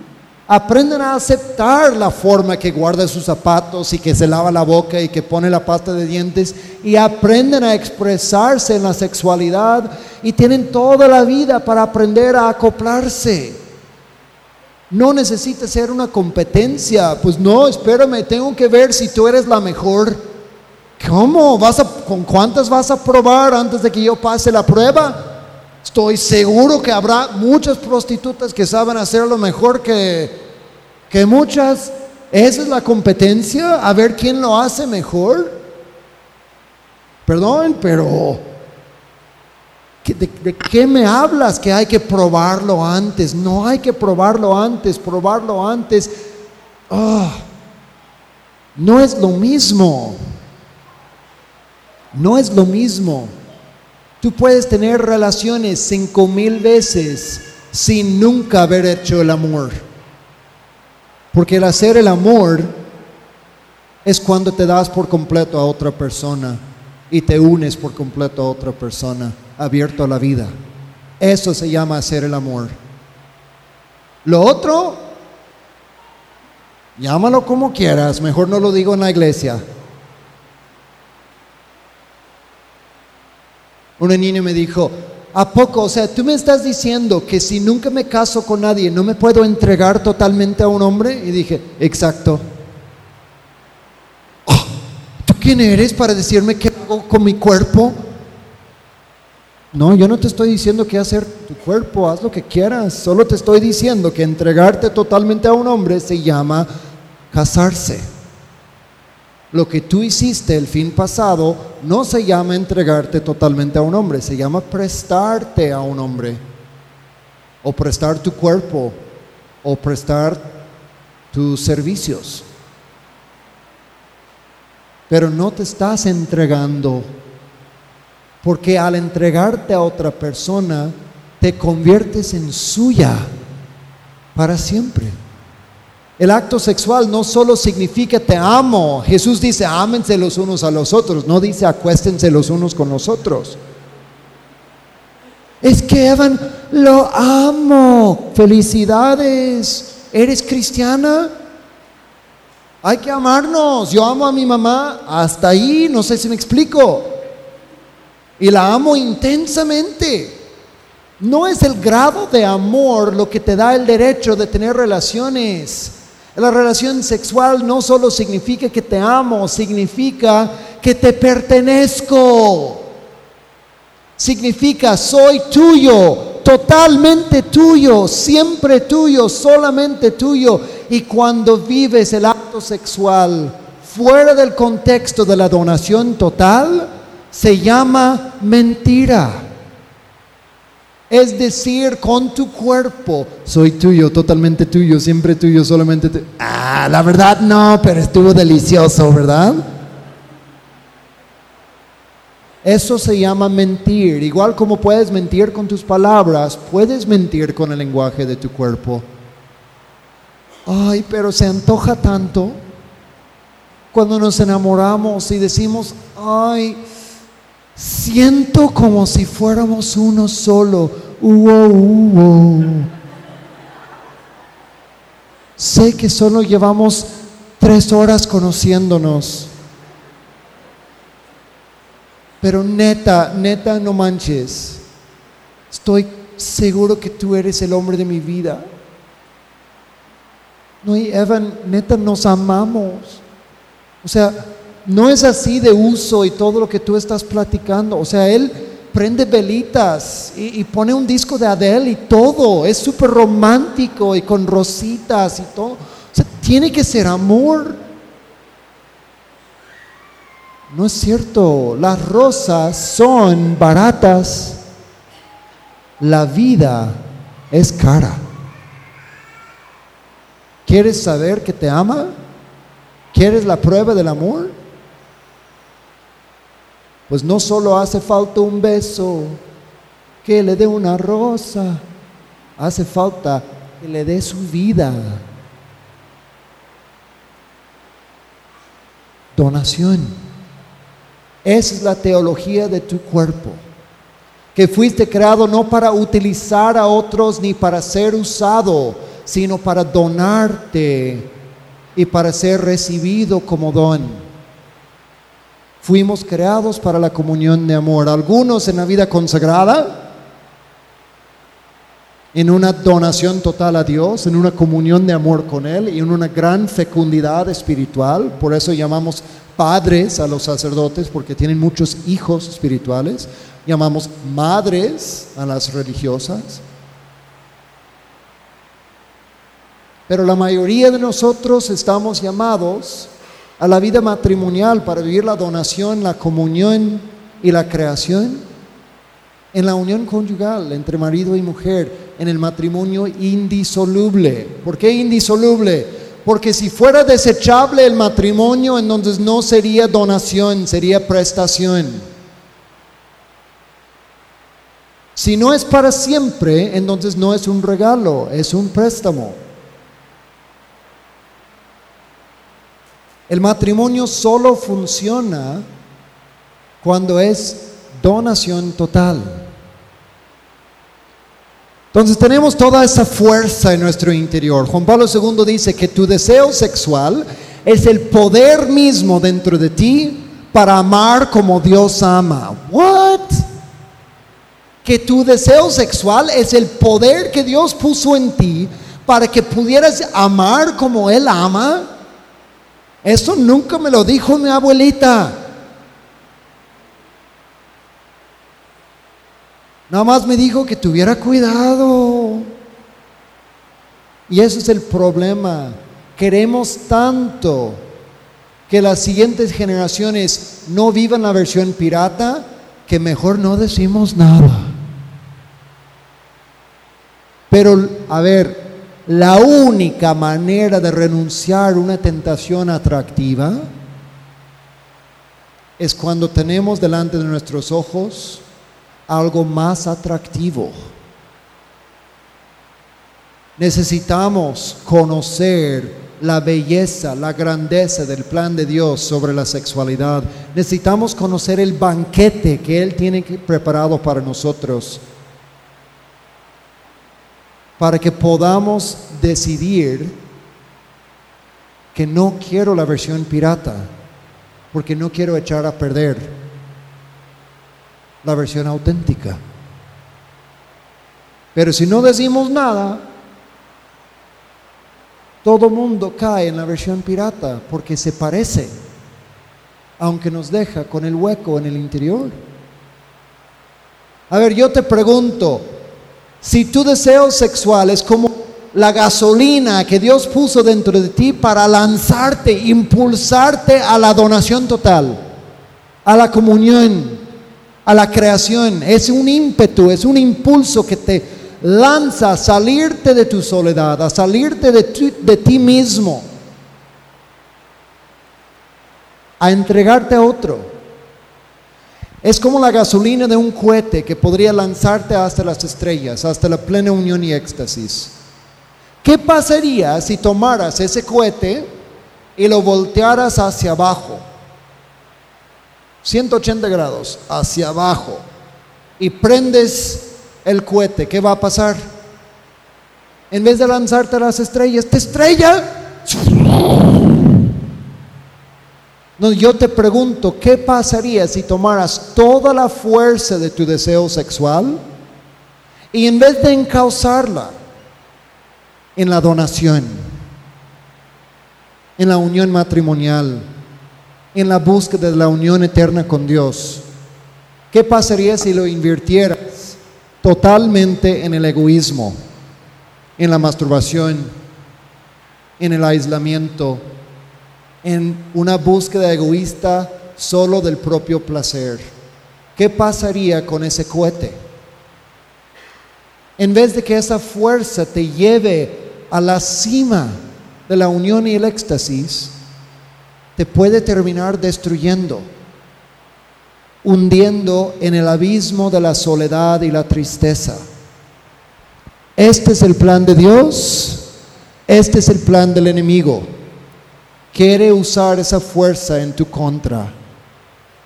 aprenden a aceptar la forma que guarda sus zapatos y que se lava la boca y que pone la pasta de dientes y aprenden a expresarse en la sexualidad y tienen toda la vida para aprender a acoplarse. No necesita ser una competencia. Pues no, espérame, tengo que ver si tú eres la mejor. ¿Cómo? ¿Vas a, ¿Con cuántas vas a probar antes de que yo pase la prueba? Estoy seguro que habrá muchas prostitutas que saben hacerlo mejor que, que muchas. Esa es la competencia, a ver quién lo hace mejor. Perdón, pero ¿De, ¿De, qué me hablas que hay que probarlo antes? No hay que probarlo antes, probarlo antes. Oh, no es lo mismo. No es lo mismo. Tú puedes tener relaciones cinco mil veces sin nunca haber hecho el amor. Porque el hacer el amor es cuando te das por completo a otra persona y te unes por completo a otra persona abierto a la vida. Eso se llama hacer el amor. Lo otro, llámalo como quieras, mejor no lo digo en la iglesia. Una niña me dijo, ¿a poco? O sea, tú me estás diciendo que si nunca me caso con nadie, no me puedo entregar totalmente a un hombre? Y dije, exacto. Oh, ¿Tú quién eres para decirme qué hago con mi cuerpo? No, yo no te estoy diciendo que hacer tu cuerpo, haz lo que quieras. Solo te estoy diciendo que entregarte totalmente a un hombre se llama casarse. Lo que tú hiciste el fin pasado no se llama entregarte totalmente a un hombre, se llama prestarte a un hombre. O prestar tu cuerpo, o prestar tus servicios. Pero no te estás entregando porque al entregarte a otra persona, te conviertes en suya para siempre. El acto sexual no solo significa te amo. Jesús dice ámense los unos a los otros, no dice acuéstense los unos con los otros. Es que Evan, lo amo. Felicidades. ¿Eres cristiana? Hay que amarnos. Yo amo a mi mamá hasta ahí, no sé si me explico. Y la amo intensamente. No es el grado de amor lo que te da el derecho de tener relaciones. La relación sexual no solo significa que te amo, significa que te pertenezco. Significa soy tuyo, totalmente tuyo, siempre tuyo, solamente tuyo. Y cuando vives el acto sexual fuera del contexto de la donación total, se llama mentira. Es decir, con tu cuerpo, soy tuyo, totalmente tuyo, siempre tuyo, solamente tuyo. Ah, la verdad no, pero estuvo delicioso, ¿verdad? Eso se llama mentir. Igual como puedes mentir con tus palabras, puedes mentir con el lenguaje de tu cuerpo. Ay, pero se antoja tanto cuando nos enamoramos y decimos, ay, siento como si fuéramos uno solo. Sé que solo llevamos tres horas conociéndonos. Pero neta, neta, no manches. Estoy seguro que tú eres el hombre de mi vida. No, y Evan, neta, nos amamos. O sea, no es así de uso y todo lo que tú estás platicando. O sea, él prende velitas y, pone un disco de Adele y todo. Es súper romántico y con rositas y todo. O sea, tiene que ser amor. No es cierto. Las rosas son baratas. La vida es cara. ¿Quieres saber que te ama? ¿Quieres la prueba del amor? Pues no solo hace falta un beso, que le dé una rosa, hace falta que le dé su vida. Donación. Esa es la teología de tu cuerpo. Que fuiste creado no para utilizar a otros ni para ser usado, sino para donarte y para ser recibido como don. Fuimos creados para la comunión de amor. Algunos en la vida consagrada, en una donación total a Dios, en una comunión de amor con Él y en una gran fecundidad espiritual. Por eso llamamos padres a los sacerdotes, porque tienen muchos hijos espirituales. Llamamos madres a las religiosas. Pero la mayoría de nosotros estamos llamados a la vida matrimonial para vivir la donación, la comunión y la creación en la unión conyugal entre marido y mujer, en el matrimonio indisoluble. ¿Por qué indisoluble? Porque si fuera desechable el matrimonio, entonces no sería donación, sería prestación. Si no es para siempre, entonces no es un regalo, es un préstamo. El matrimonio solo funciona cuando es donación total. Entonces tenemos toda esa fuerza en nuestro interior. Juan Pablo II dice que tu deseo sexual es el poder mismo dentro de ti para amar como Dios ama. What? Que tu deseo sexual es el poder que Dios puso en ti para que pudieras amar como Él ama. Eso nunca me lo dijo mi abuelita. Nada más me dijo que tuviera cuidado. Y ese es el problema. Queremos tanto que las siguientes generaciones no vivan la versión pirata que mejor no decimos nada. Pero, a ver, la única manera de renunciar a una tentación atractiva es cuando tenemos delante de nuestros ojos algo más atractivo. Necesitamos conocer la belleza, la grandeza del plan de Dios sobre la sexualidad. Necesitamos conocer el banquete que Él tiene preparado para nosotros para que podamos decidir que no quiero la versión pirata, porque no quiero echar a perder la versión auténtica. Pero si no decimos nada, todo mundo cae en la versión pirata porque se parece, aunque nos deja con el hueco en el interior. A ver, yo te pregunto, si tu deseo sexual es como la gasolina que Dios puso dentro de ti para lanzarte, impulsarte a la donación total, a la comunión, a la creación, es un ímpetu, es un impulso que te lanza a salirte de tu soledad, a salirte de, de ti mismo, a entregarte a otro. Es como la gasolina de un cohete que podría lanzarte hasta las estrellas, hasta la plena unión y éxtasis. ¿Qué pasaría si tomaras ese cohete y lo voltearas hacia abajo? 180 grados, hacia abajo. Y prendes el cohete, ¿qué va a pasar? En vez de lanzarte a las estrellas, te estrella. Yo te pregunto, ¿qué pasaría si tomaras toda la fuerza de tu deseo sexual y en vez de encauzarla en la donación, en la unión matrimonial, en la búsqueda de la unión eterna con Dios, ¿qué pasaría si lo invirtieras totalmente en el egoísmo, en la masturbación, en el aislamiento? En una búsqueda egoísta solo del propio placer. ¿Qué pasaría con ese cohete? En vez de que esa fuerza te lleve a la cima de la unión y el éxtasis, te puede terminar destruyendo, hundiendo en el abismo de la soledad y la tristeza. Este es el plan de Dios, este es el plan del enemigo quiere usar esa fuerza en tu contra.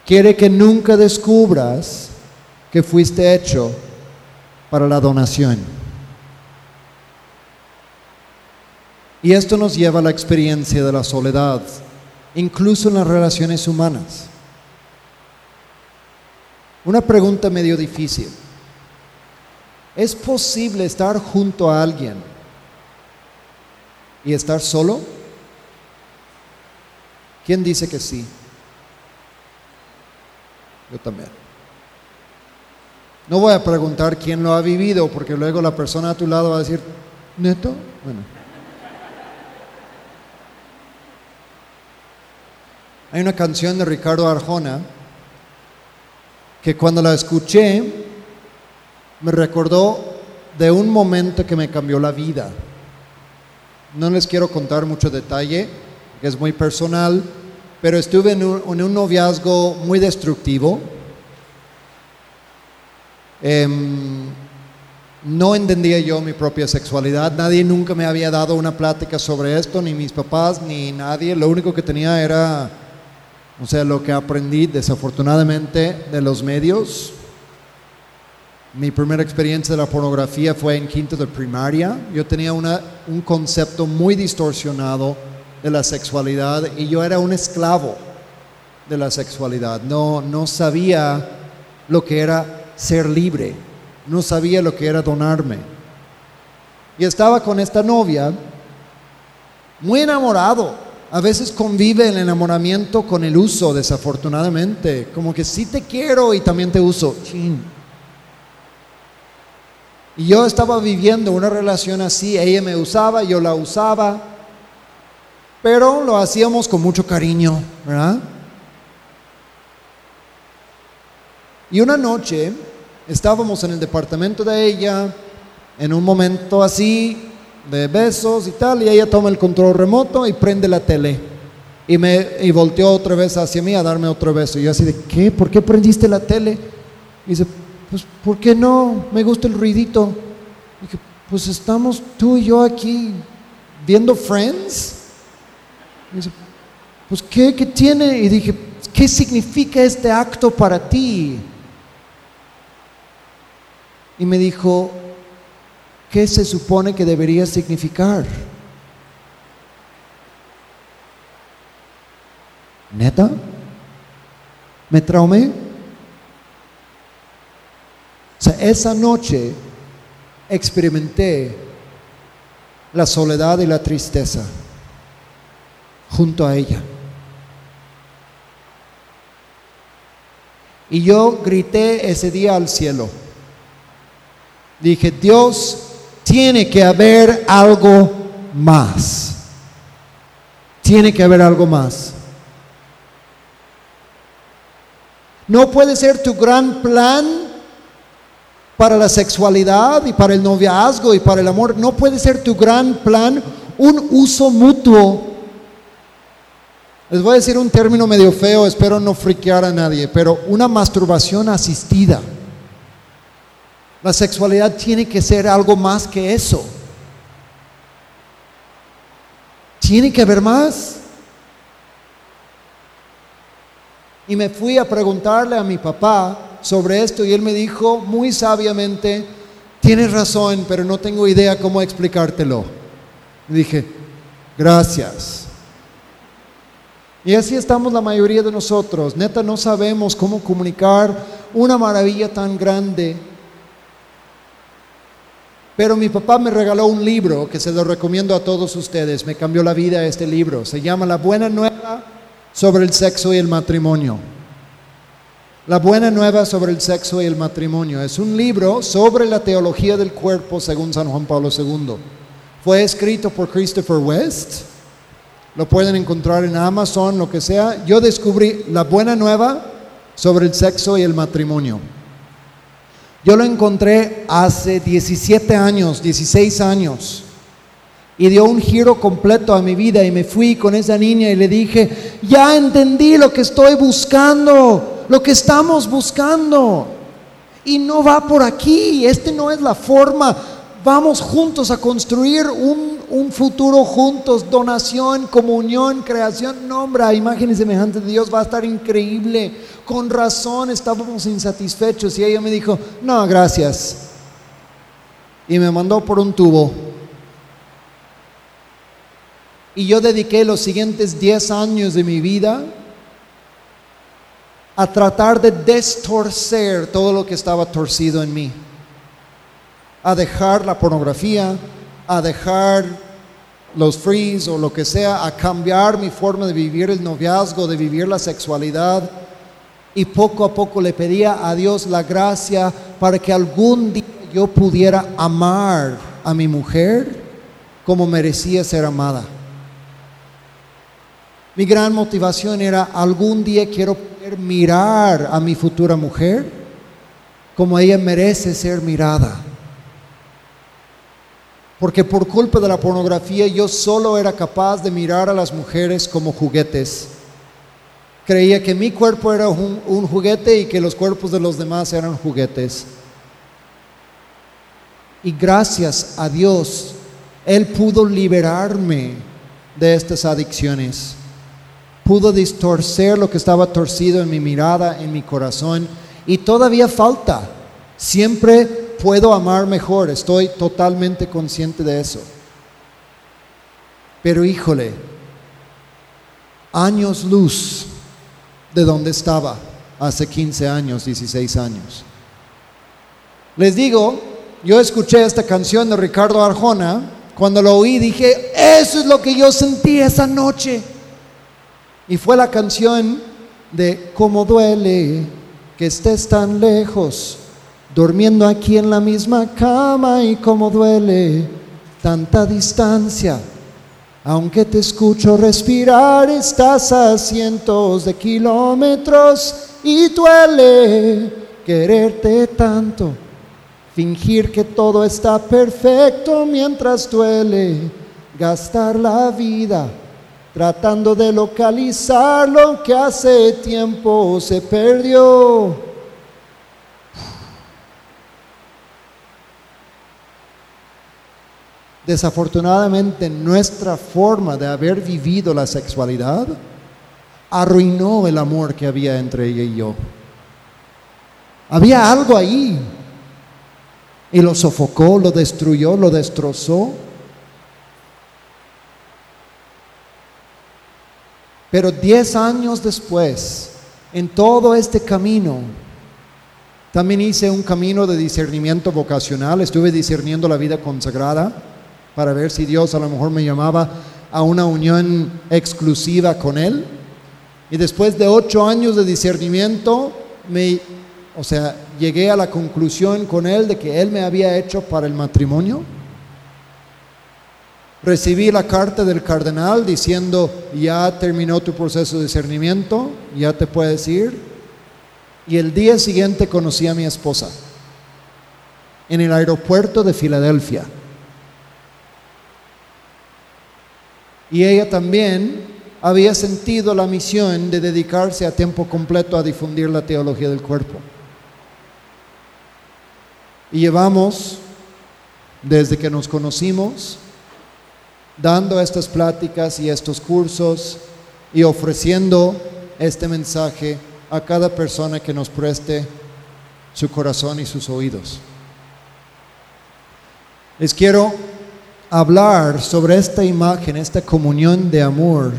Quiere que nunca descubras que fuiste hecho para la donación. Y esto nos lleva a la experiencia de la soledad, incluso en las relaciones humanas. Una pregunta medio difícil. ¿Es posible estar junto a alguien y estar solo? ¿Quién dice que sí? Yo también. No voy a preguntar quién lo ha vivido, porque luego la persona a tu lado va a decir, ¿neto? Bueno. Hay una canción de Ricardo Arjona que cuando la escuché me recordó de un momento que me cambió la vida. No les quiero contar mucho detalle, que es muy personal, pero estuve en un, en un noviazgo muy destructivo. Em, no entendía yo mi propia sexualidad, nadie nunca me había dado una plática sobre esto, ni mis papás, ni nadie. Lo único que tenía era, o sea, lo que aprendí desafortunadamente de los medios. Mi primera experiencia de la pornografía fue en quinto de primaria. Yo tenía una, un concepto muy distorsionado de la sexualidad y yo era un esclavo de la sexualidad. No, no sabía lo que era ser libre, no sabía lo que era donarme. Y estaba con esta novia, muy enamorado. A veces convive el enamoramiento con el uso, desafortunadamente. Como que sí te quiero y también te uso. Y yo estaba viviendo una relación así, ella me usaba, yo la usaba, pero lo hacíamos con mucho cariño, ¿verdad? Y una noche estábamos en el departamento de ella, en un momento así, de besos y tal, y ella toma el control remoto y prende la tele. Y, me, y volteó otra vez hacia mí a darme otro beso. Y yo así de, ¿qué? ¿Por qué prendiste la tele? Y dice, pues, ¿por qué no? Me gusta el ruidito. Y dije, pues estamos tú y yo aquí viendo Friends. Y dice, pues ¿qué, ¿qué tiene? Y dije, ¿qué significa este acto para ti? Y me dijo, ¿qué se supone que debería significar? ¿Neta? ¿Me traumé? O sea, esa noche experimenté la soledad y la tristeza junto a ella. Y yo grité ese día al cielo. Dije, Dios, tiene que haber algo más. Tiene que haber algo más. No puede ser tu gran plan para la sexualidad y para el noviazgo y para el amor. No puede ser tu gran plan un uso mutuo. Les voy a decir un término medio feo, espero no friquear a nadie, pero una masturbación asistida. La sexualidad tiene que ser algo más que eso. Tiene que haber más. Y me fui a preguntarle a mi papá sobre esto y él me dijo muy sabiamente, tienes razón, pero no tengo idea cómo explicártelo. Y dije, gracias. Y así estamos la mayoría de nosotros. Neta, no sabemos cómo comunicar una maravilla tan grande. Pero mi papá me regaló un libro que se lo recomiendo a todos ustedes. Me cambió la vida este libro. Se llama La Buena Nueva sobre el sexo y el matrimonio. La buena nueva sobre el sexo y el matrimonio es un libro sobre la teología del cuerpo según San Juan Pablo II. Fue escrito por Christopher West. Lo pueden encontrar en Amazon, lo que sea. Yo descubrí la buena nueva sobre el sexo y el matrimonio. Yo lo encontré hace 17 años, 16 años y dio un giro completo a mi vida y me fui con esa niña y le dije, ya entendí lo que estoy buscando, lo que estamos buscando. Y no va por aquí, este no es la forma. Vamos juntos a construir un, un futuro juntos, donación, comunión, creación. No, hombre, a imagen y semejante de Dios va a estar increíble. Con razón estábamos insatisfechos y ella me dijo, no, gracias. Y me mandó por un tubo. Y yo dediqué los siguientes 10 años de mi vida a tratar de destorcer todo lo que estaba torcido en mí. A dejar la pornografía, a dejar los frees o lo que sea, a cambiar mi forma de vivir el noviazgo, de vivir la sexualidad. Y poco a poco le pedía a Dios la gracia para que algún día yo pudiera amar a mi mujer como merecía ser amada. Mi gran motivación era algún día quiero poder mirar a mi futura mujer como ella merece ser mirada. Porque por culpa de la pornografía yo solo era capaz de mirar a las mujeres como juguetes. Creía que mi cuerpo era un, un juguete y que los cuerpos de los demás eran juguetes. Y gracias a Dios, Él pudo liberarme de estas adicciones pudo distorcer lo que estaba torcido en mi mirada, en mi corazón, y todavía falta. Siempre puedo amar mejor, estoy totalmente consciente de eso. Pero híjole, años luz de donde estaba hace 15 años, 16 años. Les digo, yo escuché esta canción de Ricardo Arjona, cuando lo oí dije, eso es lo que yo sentí esa noche. Y fue la canción de Cómo duele que estés tan lejos, durmiendo aquí en la misma cama y cómo duele tanta distancia. Aunque te escucho respirar, estás a cientos de kilómetros y duele quererte tanto. Fingir que todo está perfecto mientras duele gastar la vida tratando de localizar lo que hace tiempo se perdió. Desafortunadamente, nuestra forma de haber vivido la sexualidad arruinó el amor que había entre ella y yo. Había algo ahí. Y lo sofocó, lo destruyó, lo destrozó. Pero diez años después, en todo este camino, también hice un camino de discernimiento vocacional. Estuve discerniendo la vida consagrada para ver si Dios a lo mejor me llamaba a una unión exclusiva con Él. Y después de ocho años de discernimiento, me, o sea, llegué a la conclusión con Él de que Él me había hecho para el matrimonio. Recibí la carta del cardenal diciendo, ya terminó tu proceso de discernimiento, ya te puedes ir. Y el día siguiente conocí a mi esposa en el aeropuerto de Filadelfia. Y ella también había sentido la misión de dedicarse a tiempo completo a difundir la teología del cuerpo. Y llevamos, desde que nos conocimos, dando estas pláticas y estos cursos y ofreciendo este mensaje a cada persona que nos preste su corazón y sus oídos. Les quiero hablar sobre esta imagen, esta comunión de amor,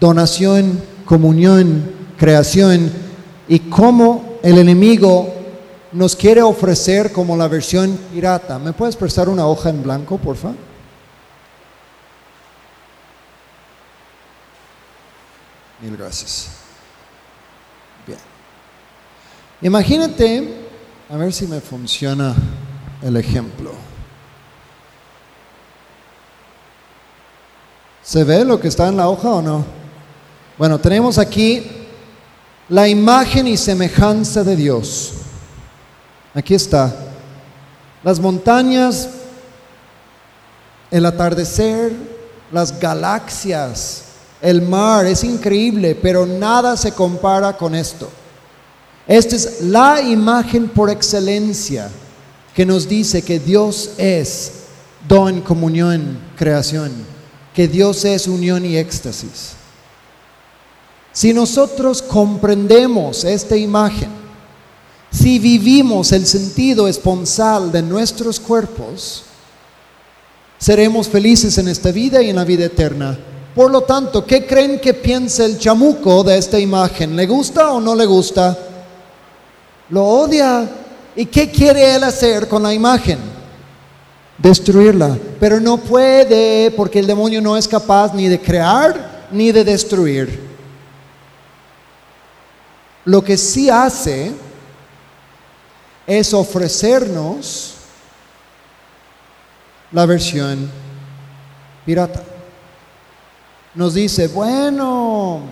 donación, comunión, creación y cómo el enemigo nos quiere ofrecer como la versión pirata. ¿Me puedes prestar una hoja en blanco, por favor? Mil gracias. Bien. Imagínate, a ver si me funciona el ejemplo. ¿Se ve lo que está en la hoja o no? Bueno, tenemos aquí la imagen y semejanza de Dios. Aquí está. Las montañas, el atardecer, las galaxias, el mar, es increíble, pero nada se compara con esto. Esta es la imagen por excelencia que nos dice que Dios es don, comunión, creación, que Dios es unión y éxtasis. Si nosotros comprendemos esta imagen, si vivimos el sentido esponsal de nuestros cuerpos, seremos felices en esta vida y en la vida eterna. Por lo tanto, ¿qué creen que piensa el chamuco de esta imagen? ¿Le gusta o no le gusta? Lo odia. ¿Y qué quiere él hacer con la imagen? Destruirla. Pero no puede porque el demonio no es capaz ni de crear ni de destruir. Lo que sí hace es ofrecernos la versión pirata. Nos dice, bueno,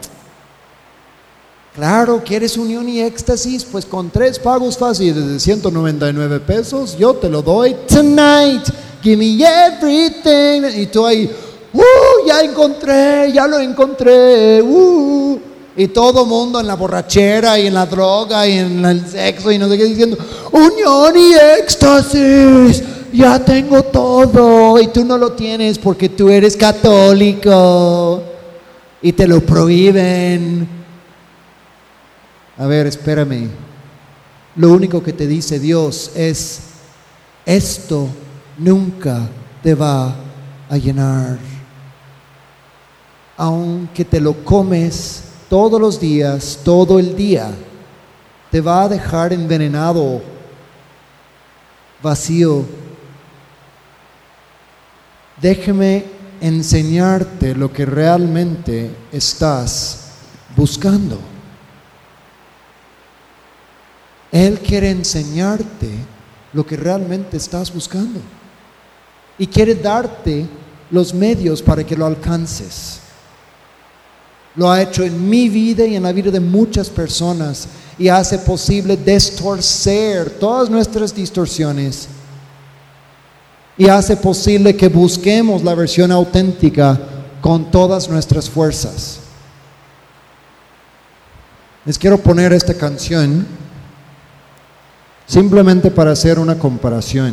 claro, ¿quieres unión y éxtasis? Pues con tres pagos fáciles de 199 pesos, yo te lo doy tonight. Give me everything. Y tú ahí, ¡uh! Ya encontré, ya lo encontré, ¡uh! Y todo mundo en la borrachera y en la droga y en el sexo y no sé qué diciendo, unión y éxtasis, ya tengo todo y tú no lo tienes porque tú eres católico y te lo prohíben. A ver, espérame. Lo único que te dice Dios es, esto nunca te va a llenar. Aunque te lo comes todos los días, todo el día, te va a dejar envenenado, vacío. Déjeme enseñarte lo que realmente estás buscando. Él quiere enseñarte lo que realmente estás buscando. Y quiere darte los medios para que lo alcances. Lo ha hecho en mi vida y en la vida de muchas personas y hace posible destorcer todas nuestras distorsiones y hace posible que busquemos la versión auténtica con todas nuestras fuerzas. Les quiero poner esta canción simplemente para hacer una comparación.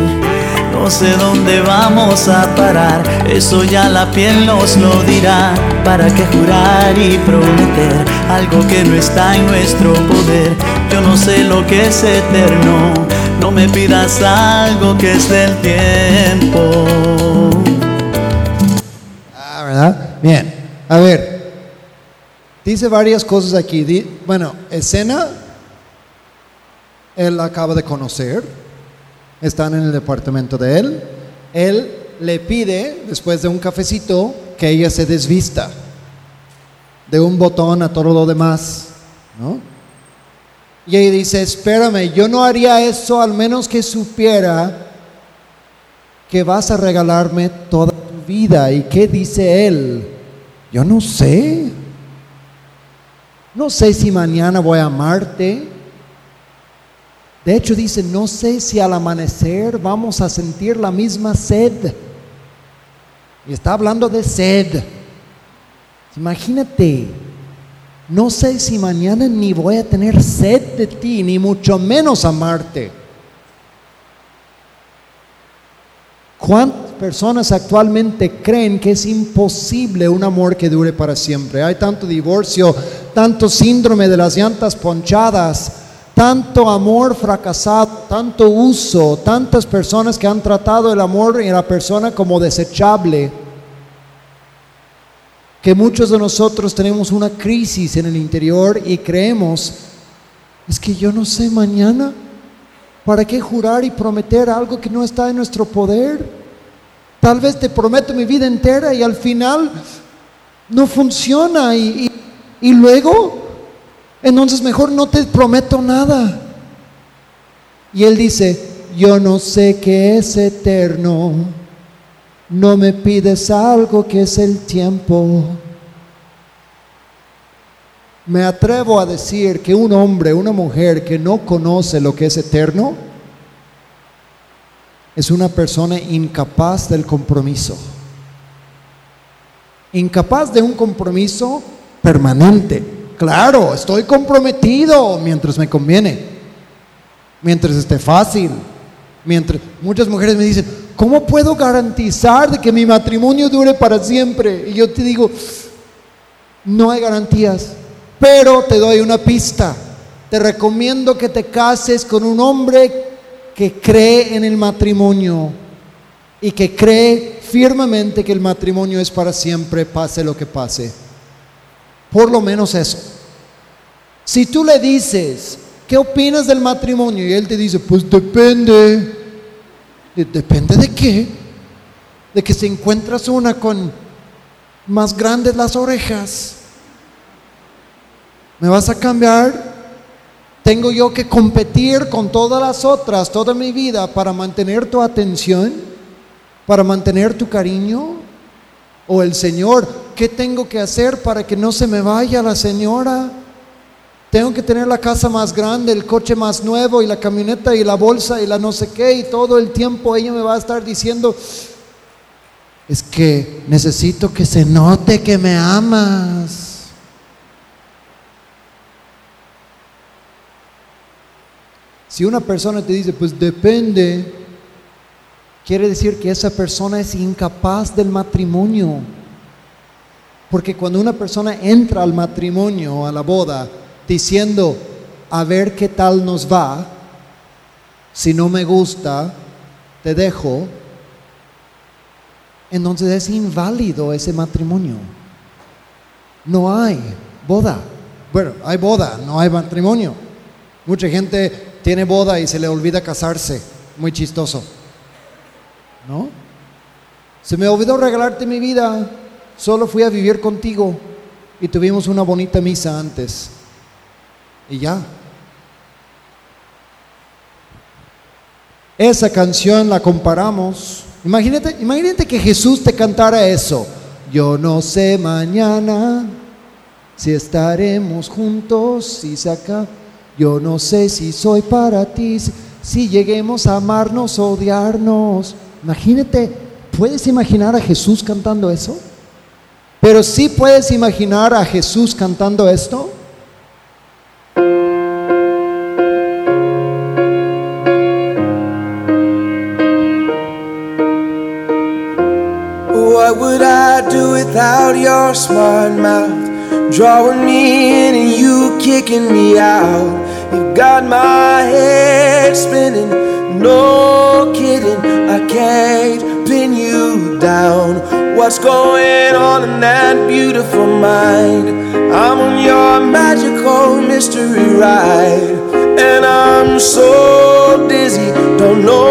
No sé dónde vamos a parar, eso ya la piel nos lo dirá. ¿Para qué jurar y prometer algo que no está en nuestro poder? Yo no sé lo que es eterno, no me pidas algo que es del tiempo. Ah, ¿verdad? Bien. A ver. Dice varias cosas aquí. Bueno, escena. Él acaba de conocer. Están en el departamento de él. Él le pide, después de un cafecito, que ella se desvista. De un botón a todo lo demás. ¿No? Y ella dice, espérame, yo no haría eso al menos que supiera que vas a regalarme toda tu vida. ¿Y qué dice él? Yo no sé. No sé si mañana voy a amarte. De hecho dice, no sé si al amanecer vamos a sentir la misma sed. Y está hablando de sed. Imagínate, no sé si mañana ni voy a tener sed de ti, ni mucho menos amarte. ¿Cuántas personas actualmente creen que es imposible un amor que dure para siempre? Hay tanto divorcio, tanto síndrome de las llantas ponchadas, tanto amor fracasado, tanto uso, tantas personas que han tratado el amor y la persona como desechable, que muchos de nosotros tenemos una crisis en el interior y creemos, es que yo no sé mañana. ¿Para qué jurar y prometer algo que no está en nuestro poder? Tal vez te prometo mi vida entera y al final no funciona y, y- luego, entonces mejor no te prometo nada. Y él dice, yo no sé qué es eterno, no me pides algo que es el tiempo. Me atrevo a decir que un hombre, una mujer que no conoce lo que es eterno, es una persona incapaz del compromiso. Incapaz de un compromiso permanente. Claro, estoy comprometido mientras me conviene, mientras esté fácil, mientras muchas mujeres me dicen, ¿cómo puedo garantizar de que mi matrimonio dure para siempre? Y yo te digo, no hay garantías, pero te doy una pista. Te recomiendo que te cases con un hombre que cree en el matrimonio y que cree firmemente que el matrimonio es para siempre, pase lo que pase. Por lo menos eso. Si tú le dices, ¿qué opinas del matrimonio? Y él te dice, pues depende. De- ¿Depende de qué? De que si encuentras una con más grandes las orejas, ¿me vas a cambiar? ¿Tengo yo que competir con todas las otras toda mi vida para mantener tu atención? ¿Para mantener tu cariño? ¿O el Señor, qué tengo que hacer para que no se me vaya la señora? Tengo que tener la casa más grande, el coche más nuevo y la camioneta y la bolsa y la no sé qué y todo el tiempo ella me va a estar diciendo, es que necesito que se note que me amas. Si una persona te dice, pues depende, quiere decir que esa persona es incapaz del matrimonio. Porque cuando una persona entra al matrimonio, a la boda, diciendo, a ver qué tal nos va, si no me gusta, te dejo, entonces es inválido ese matrimonio. No hay boda. Bueno, hay boda, no hay matrimonio. Mucha gente tiene boda y se le olvida casarse. Muy chistoso. ¿No? Se me olvidó regalarte mi vida. Solo fui a vivir contigo y tuvimos una bonita misa antes. Y ya. Esa canción la comparamos. Imagínate, imagínate que Jesús te cantara eso. Yo no sé mañana si estaremos juntos, si se. Yo no sé si soy para ti, si- lleguemos a amarnos odiarnos. Imagínate, ¿puedes imaginar a Jesús cantando eso? Pero sí puedes imaginar a Jesús cantando esto. What would I do without your smart mouth? Drawing me in and you kicking me out. You got my head spinning, no kidding. I can't down. What's going on in that beautiful mind? I'm on your magical mystery ride. And I'm so dizzy, don't know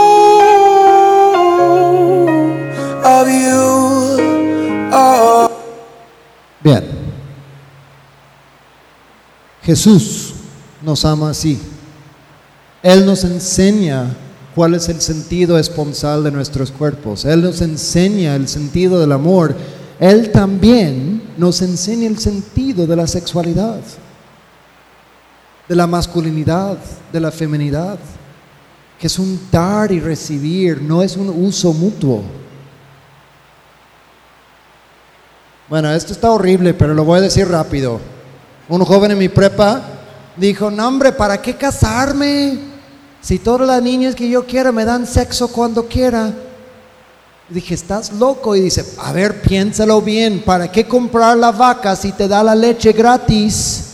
Jesús nos ama así. Él nos enseña cuál es el sentido esponsal de nuestros cuerpos. Él nos enseña el sentido del amor. Él también nos enseña el sentido de la sexualidad, de la masculinidad, de la feminidad, que es un dar y recibir, no es un uso mutuo. Bueno, esto está horrible, pero lo voy a decir rápido. Un joven en mi prepa dijo, no hombre, ¿para qué casarme? Si todas las niñas que yo quiera me dan sexo cuando quiera. Dije, estás loco. Y dice, a ver, piénsalo bien, ¿para qué comprar la vaca si te da la leche gratis?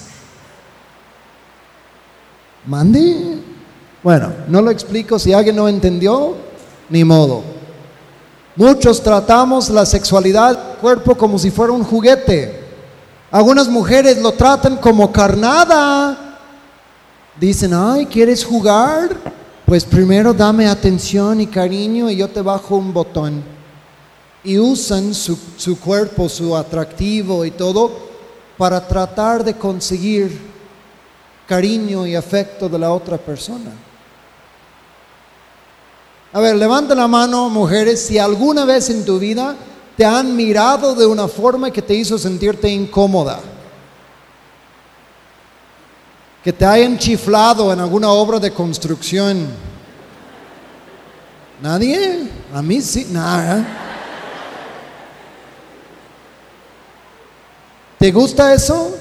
Mande. Bueno, no lo explico, si alguien no entendió, ni modo. Muchos tratamos la sexualidad cuerpo como si fuera un juguete. Algunas mujeres lo tratan como carnada. Dicen, ay, ¿quieres jugar? Pues primero dame atención y cariño y yo te bajo un botón. Y usan su, cuerpo, su atractivo y todo para tratar de conseguir cariño y afecto de la otra persona. A ver, levanta la mano, mujeres, si alguna vez en tu vida te han mirado de una forma que te hizo sentirte incómoda. Que te hayan chiflado en alguna obra de construcción. ¿Nadie? A mí sí, nada. ¿Te gusta eso?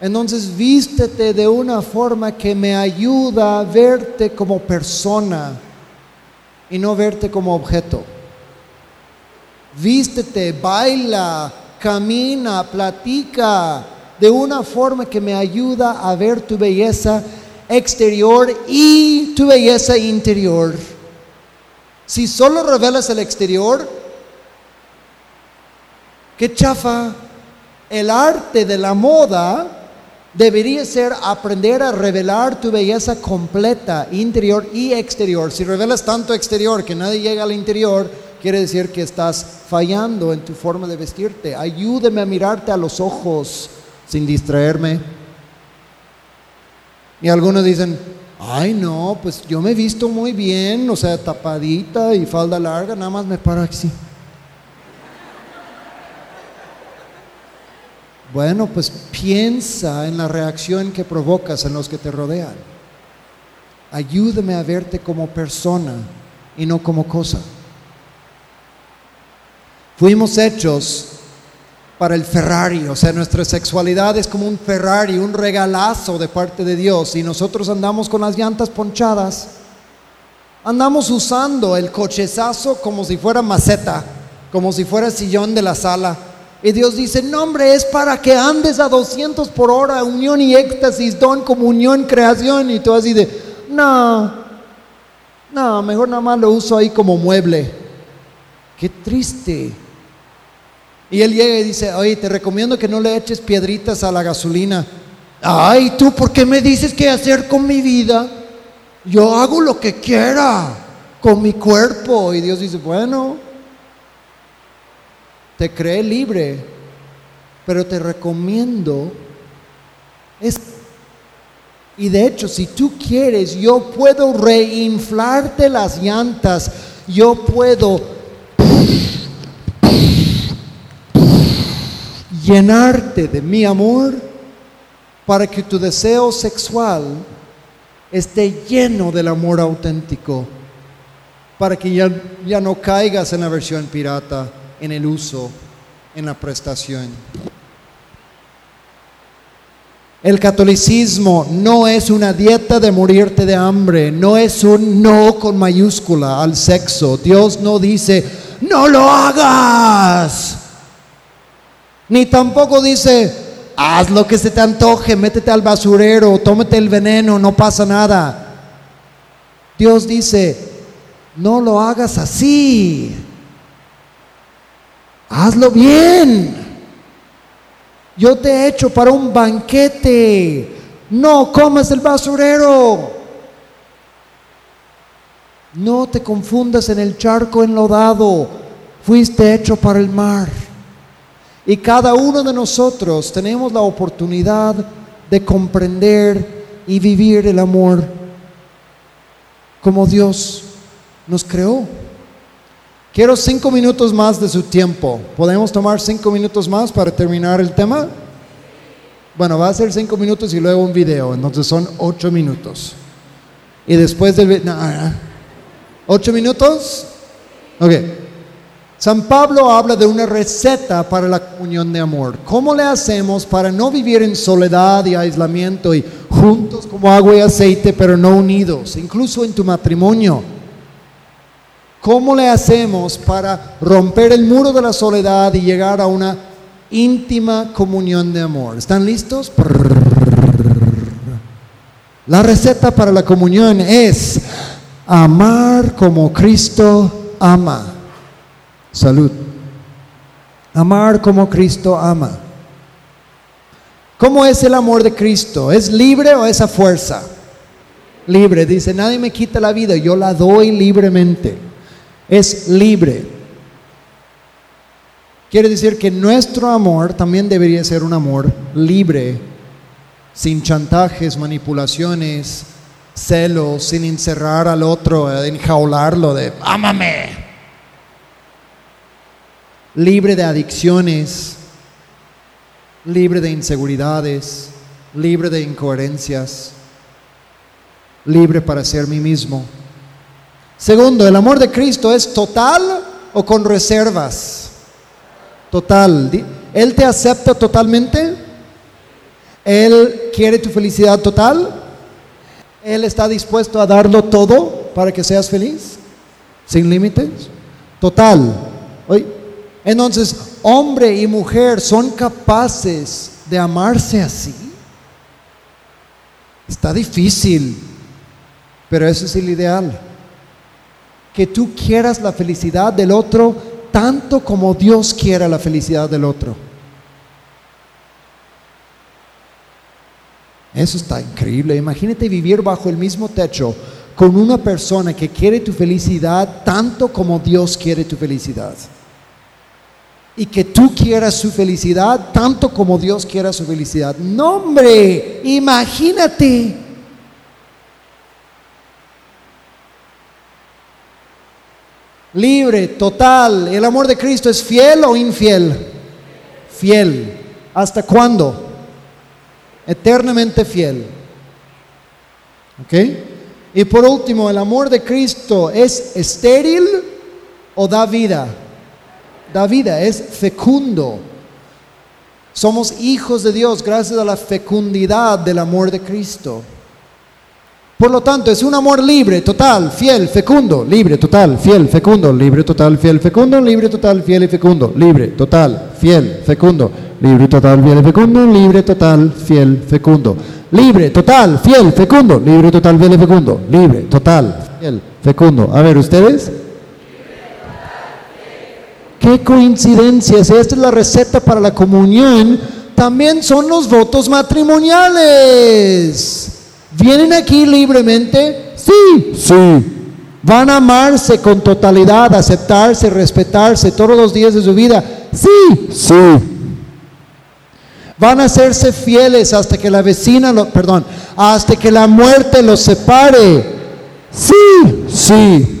Entonces vístete de una forma que me ayuda a verte como persona y no verte como objeto. Vístete, baila, camina, platica de una forma que me ayuda a ver tu belleza exterior y tu belleza interior. Si solo revelas el exterior, qué chafa. El arte de la moda debería ser aprender a revelar tu belleza completa, interior y exterior. Si revelas tanto exterior que nadie llega al interior, quiere decir que estás fallando en tu forma de vestirte. Ayúdame a mirarte a los ojos sin distraerme. Y algunos dicen, ay no, pues yo me he visto muy bien, o sea, tapadita y falda larga, nada más me paro así. Bueno, pues piensa en la reacción que provocas en los que te rodean. Ayúdame a verte como persona y no como cosa. Fuimos hechos para el Ferrari, o sea, nuestra sexualidad es como un Ferrari, un regalazo de parte de Dios y nosotros andamos con las llantas ponchadas. Andamos usando el cochezazo como si fuera maceta, como si fuera sillón de la sala. Y Dios dice, no hombre, es para que andes a 200 por hora, unión y éxtasis, don, comunión, creación. Y tú así de, no, no, mejor nada más lo uso ahí como mueble. Qué triste. Y él llega y dice, oye, te recomiendo que no le eches piedritas a la gasolina. Ay, tú, ¿por qué me dices qué hacer con mi vida? Yo hago lo que quiera con mi cuerpo. Y Dios dice, bueno, te cree libre, pero te recomiendo es y de hecho, si tú quieres, yo puedo reinflarte las llantas, yo puedo llenarte de mi amor para que tu deseo sexual esté lleno del amor auténtico, para que ya, ya no caigas en la versión pirata, en el uso, en la prestación. El catolicismo no es una dieta de morirte de hambre, no es un no con mayúscula al sexo. Dios no dice, no lo hagas. Ni tampoco dice, haz lo que se te antoje, métete al basurero, tómate el veneno, no pasa nada. Dios dice, no lo hagas así. Hazlo bien. Yo te he hecho para un banquete. No comas el basurero. No te confundas en el charco enlodado. Fuiste hecho para el mar. Y cada uno de nosotros tenemos la oportunidad de comprender y vivir el amor como Dios nos creó. Quiero cinco minutos más de su tiempo. ¿Podemos tomar cinco minutos más para terminar el tema? Bueno, va a ser cinco minutos y luego un video, entonces son ocho minutos. Y después del... no, ah, ¿Ocho minutos? Ok. San Pablo habla de una receta para la comunión de amor. ¿Cómo le hacemos para no vivir en soledad y aislamiento y juntos como agua y aceite, pero no unidos, incluso en tu matrimonio? ¿Cómo le hacemos para romper el muro de la soledad y llegar a una íntima comunión de amor? ¿Están listos? La receta para la comunión es amar como Cristo ama. Salud. Amar como Cristo ama. ¿Cómo es el amor de Cristo? ¿Es libre o es a fuerza? Libre. Dice, nadie me quita la vida, yo la doy libremente. Es libre. Quiere decir que nuestro amor también debería ser un amor libre, sin chantajes, manipulaciones, celos, sin encerrar al otro, enjaularlo de ámame. Libre de adicciones, libre de inseguridades, libre de incoherencias, libre para ser mí mismo. Segundo, el amor de Cristo es total o con reservas. Total. Él te acepta totalmente. Él quiere tu felicidad total. Él está dispuesto a darlo todo para que seas feliz. Sin límites. Total. Oye, Entonces, hombre y mujer son capaces de amarse así. Está difícil, pero ese es el ideal que tú quieras la felicidad del otro tanto como Dios quiera la felicidad del otro. Eso está increíble. Imagínate vivir bajo el mismo techo con una persona que quiere tu felicidad tanto como Dios quiere tu felicidad. Y que tú quieras su felicidad tanto como Dios quiera su felicidad. No, hombre, imagínate. libre, total. ¿El amor de Cristo es fiel o infiel? Fiel. ¿Hasta cuándo? Eternamente fiel. ¿Ok? Y por último, ¿el amor de Cristo es estéril o da vida? Da vida, es fecundo. Somos hijos de Dios gracias a la fecundidad del amor de Cristo. Por lo tanto, es un amor libre, total, fiel, fecundo, libre, total, fiel, fecundo, libre, total, fiel, fecundo, libre, total, fiel y fecundo, libre, total, fiel, fecundo, libre, total, fiel fecundo, libre, total, fiel, fecundo, libre, total, fiel, fecundo, libre, total, fiel fecundo, libre, total, fiel, fecundo. A ver, ¿ustedes? Qué coincidencias, esta es la receta para la comunión, también son los votos matrimoniales. ¿Vienen aquí libremente? Sí, sí. ¿Van a amarse con totalidad, aceptarse, respetarse todos los días de su vida? Sí, sí. ¿Van a hacerse fieles hasta que la vecina, lo, perdón, hasta que la muerte los separe? Sí, sí.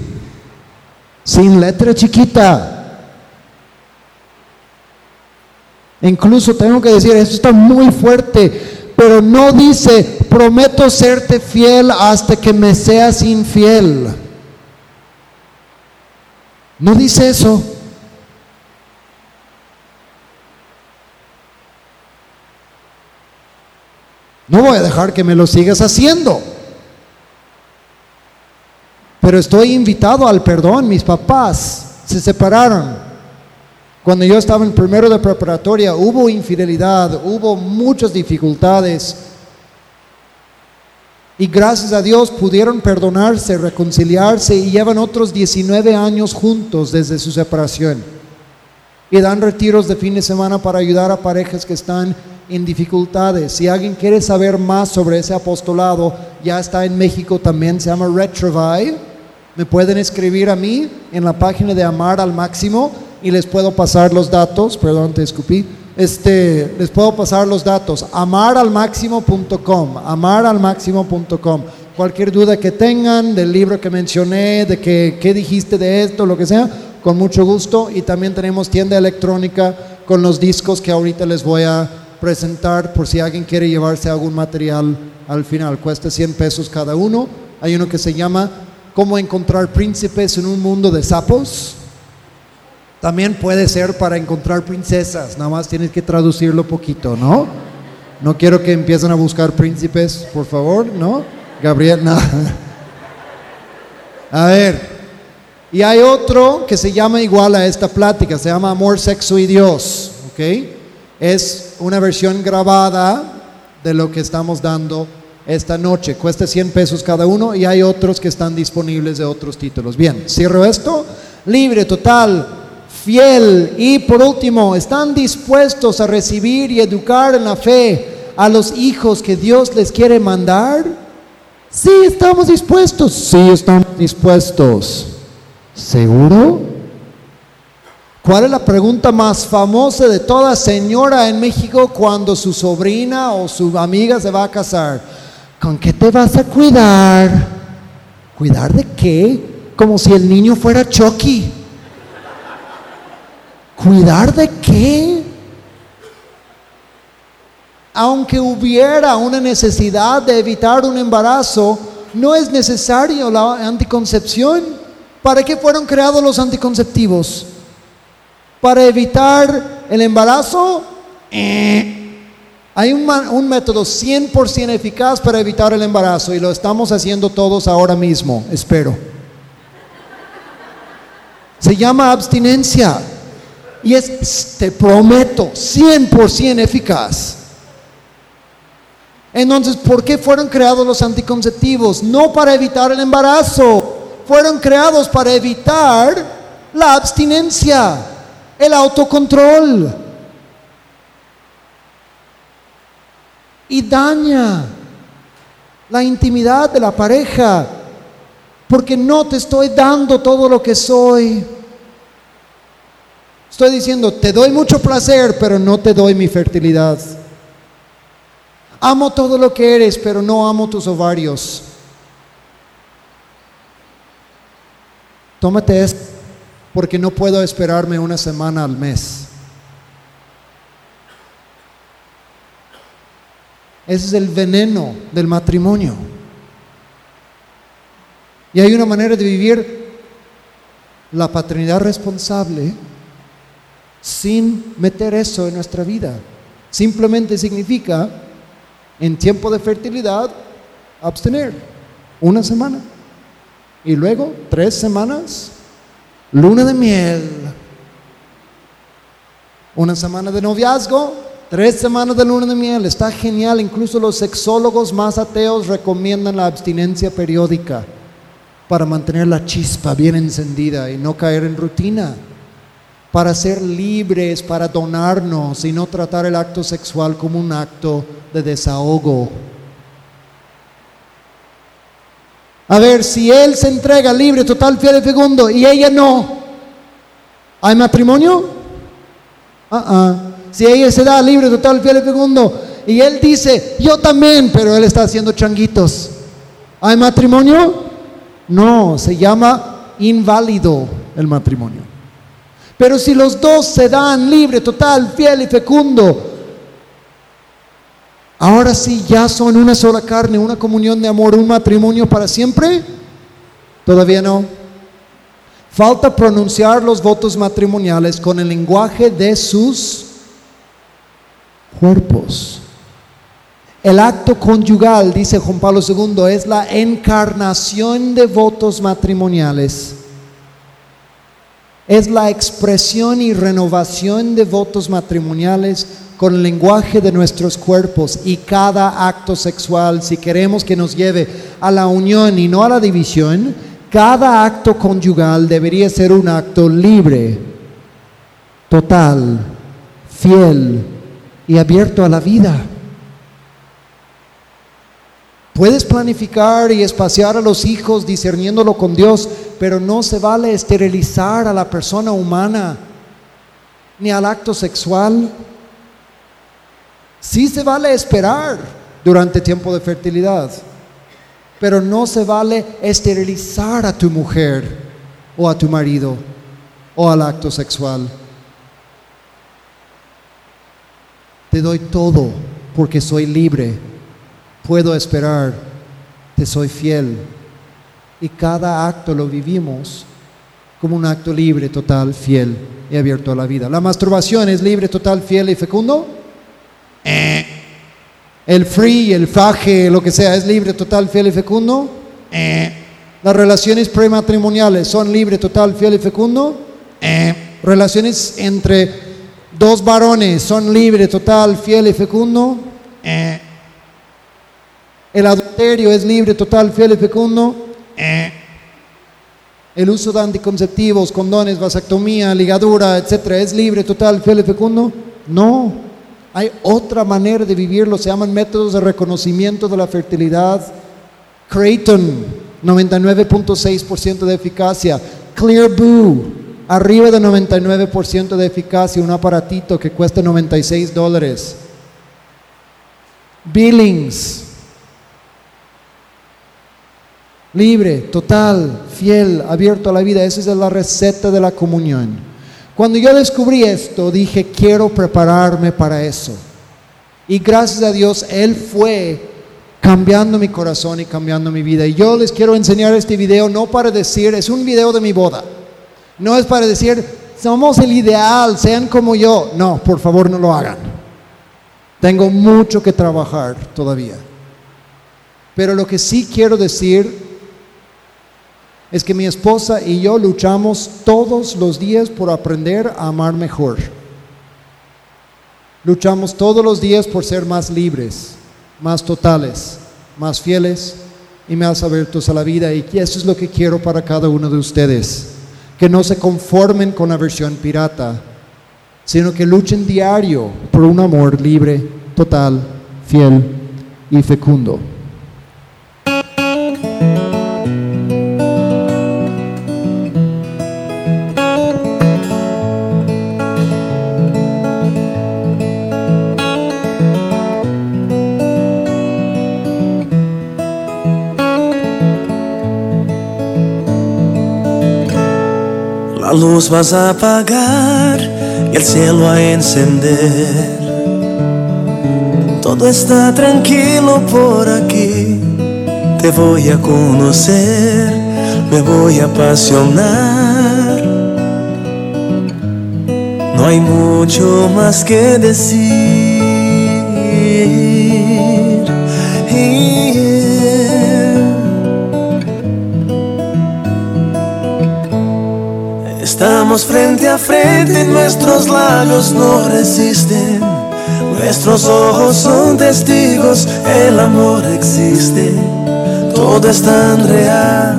Sin letra chiquita. Incluso tengo que decir, esto está muy fuerte, pero no dice, prometo serte fiel hasta que me seas infiel. No dice eso. No voy a dejar que me lo sigas haciendo. Pero estoy invitado al perdón. Mis papás se separaron. Cuando yo estaba en primero de preparatoria hubo infidelidad, hubo muchas dificultades. Y gracias a Dios pudieron perdonarse, reconciliarse y llevan otros 19 años juntos desde su separación. Y dan retiros de fin de semana para ayudar a parejas que están en dificultades. Si alguien quiere saber más sobre ese apostolado, ya está en México también, se llama Retrovive. Me pueden escribir a mí en la página de Amar al Máximo y les puedo pasar los datos, perdón, te escupí. Este, les puedo pasar los datos, amaralmáximo.com, amaralmáximo.com. Cualquier duda que tengan del libro que mencioné, de que qué dijiste de esto, lo que sea, con mucho gusto. Y también tenemos tienda electrónica con los discos que ahorita les voy a presentar por si alguien quiere llevarse algún material al final. Cuesta 100 pesos cada uno. Hay uno que se llama Cómo encontrar príncipes en un mundo de sapos. También puede ser para encontrar princesas, nada más tienes que traducirlo poquito, ¿no? No quiero que empiecen a buscar príncipes, por favor, ¿no? Gabriel, nada. A ver, y hay otro que se llama igual a esta plática, se llama Amor, Sexo y Dios, ¿ok? Es una versión grabada de lo que estamos dando esta noche. Cuesta 100 pesos cada uno y hay otros que están disponibles de otros títulos. Bien, cierro esto. Libre, total, fiel. Y por último, ¿están dispuestos a recibir y educar en la fe a los hijos que Dios les quiere mandar? Sí, estamos dispuestos. Sí, estamos dispuestos. ¿Seguro? ¿Cuál es la pregunta más famosa de toda señora en México cuando su sobrina o su amiga se va a casar? ¿Con qué te vas a cuidar? ¿Cuidar de qué? Como si el niño fuera Chucky. ¿Cuidar de qué? Aunque hubiera una necesidad de evitar un embarazo, no es necesario la anticoncepción. ¿Para qué fueron creados los anticonceptivos? ¿Para evitar el embarazo? Eh. Hay un, un método 100% eficaz para evitar el embarazo y lo estamos haciendo todos ahora mismo, espero. Se llama abstinencia y es, te prometo, 100% eficaz. Entonces, ¿por qué fueron creados los anticonceptivos? No para evitar el embarazo, fueron creados para evitar la abstinencia, el autocontrol. Y daña la intimidad de la pareja, porque no te estoy dando todo lo que soy. Estoy diciendo, te doy mucho placer, pero no te doy mi fertilidad. Amo todo lo que eres, pero no amo tus ovarios. Tómate esto, porque no puedo esperarme una semana al mes. Ese es el veneno del matrimonio. Y hay una manera de vivir la paternidad responsable sin meter eso en nuestra vida, Simplemente significa, en tiempo de fertilidad, abstener una semana. Y luego, tres semanas, luna de miel. Una semana de noviazgo, tres semanas de luna de miel. Está genial. Incluso los sexólogos más ateos recomiendan la abstinencia periódica para mantener la chispa bien encendida y no caer en rutina. Para ser libres, para donarnos y no tratar el acto sexual como un acto de desahogo. A ver, si él se entrega libre, total, fiel y fecundo y ella no, ¿hay matrimonio? Ah, ah. Si ella se da libre, total, fiel y fecundo y él dice, yo también, pero él está haciendo changuitos, ¿hay matrimonio? No, se llama inválido el matrimonio. Pero si los dos se dan libre, total, fiel y fecundo, ahora sí ya son una sola carne, una comunión de amor, un matrimonio para siempre. Todavía no. Falta pronunciar los votos matrimoniales con el lenguaje de sus cuerpos. El acto conyugal, dice Juan Pablo II, es la encarnación de votos matrimoniales. Es la expresión y renovación de votos matrimoniales con el lenguaje de nuestros cuerpos y cada acto sexual, si queremos que nos lleve a la unión y no a la división, cada acto conyugal debería ser un acto libre, total, fiel y abierto a la vida. Puedes planificar y espaciar a los hijos discerniéndolo con Dios, pero no se vale esterilizar a la persona humana ni al acto sexual. Sí se vale esperar durante tiempo de fertilidad, pero no se vale esterilizar a tu mujer o a tu marido o al acto sexual. Te doy todo porque soy libre puedo esperar, te soy fiel. Y cada acto lo vivimos como un acto libre, total, fiel y abierto a la vida. ¿La masturbación es libre, total, fiel y fecundo? Eh. ¿El free, el faje, lo que sea, es libre, total, fiel y fecundo? Eh. ¿Las relaciones prematrimoniales son libre, total, fiel y fecundo? Eh. ¿Relaciones entre dos varones son libre, total, fiel y fecundo? El adulterio es libre, total, fiel y fecundo. Eh. El uso de anticonceptivos, condones, vasectomía, ligadura, etcétera, es libre, total, fiel y fecundo. No. Hay otra manera de vivirlo, se llaman métodos de reconocimiento de la fertilidad. Creighton, 99.6% de eficacia. Clear Boo, arriba de 99% de eficacia, un aparatito que cuesta 96 dólares. Billings, libre, total, fiel, abierto a la vida. Esa es la receta de la comunión. Cuando yo descubrí esto, dije, quiero prepararme para eso. Y gracias a Dios, Él fue cambiando mi corazón y cambiando mi vida. Y yo les quiero enseñar este video no para decir, es un video de mi boda. No es para decir, somos el ideal, sean como yo. No, por favor no lo hagan. Tengo mucho que trabajar todavía. Pero lo que sí quiero decir es que mi esposa y yo luchamos todos los días por aprender a amar mejor. Luchamos todos los días por ser más libres, más totales, más fieles y más abiertos a la vida. Y eso es lo que quiero para cada uno de ustedes. Que no se conformen con la versión pirata, sino que luchen diario por un amor libre, total, fiel y fecundo. Luz vas a apagar y el cielo a encender. Todo está tranquilo por aquí. Te voy a conocer, me voy a apasionar. No hay mucho más que decir. Estamos frente a frente, nuestros labios no resisten, nuestros ojos son testigos, el amor existe, todo es tan real,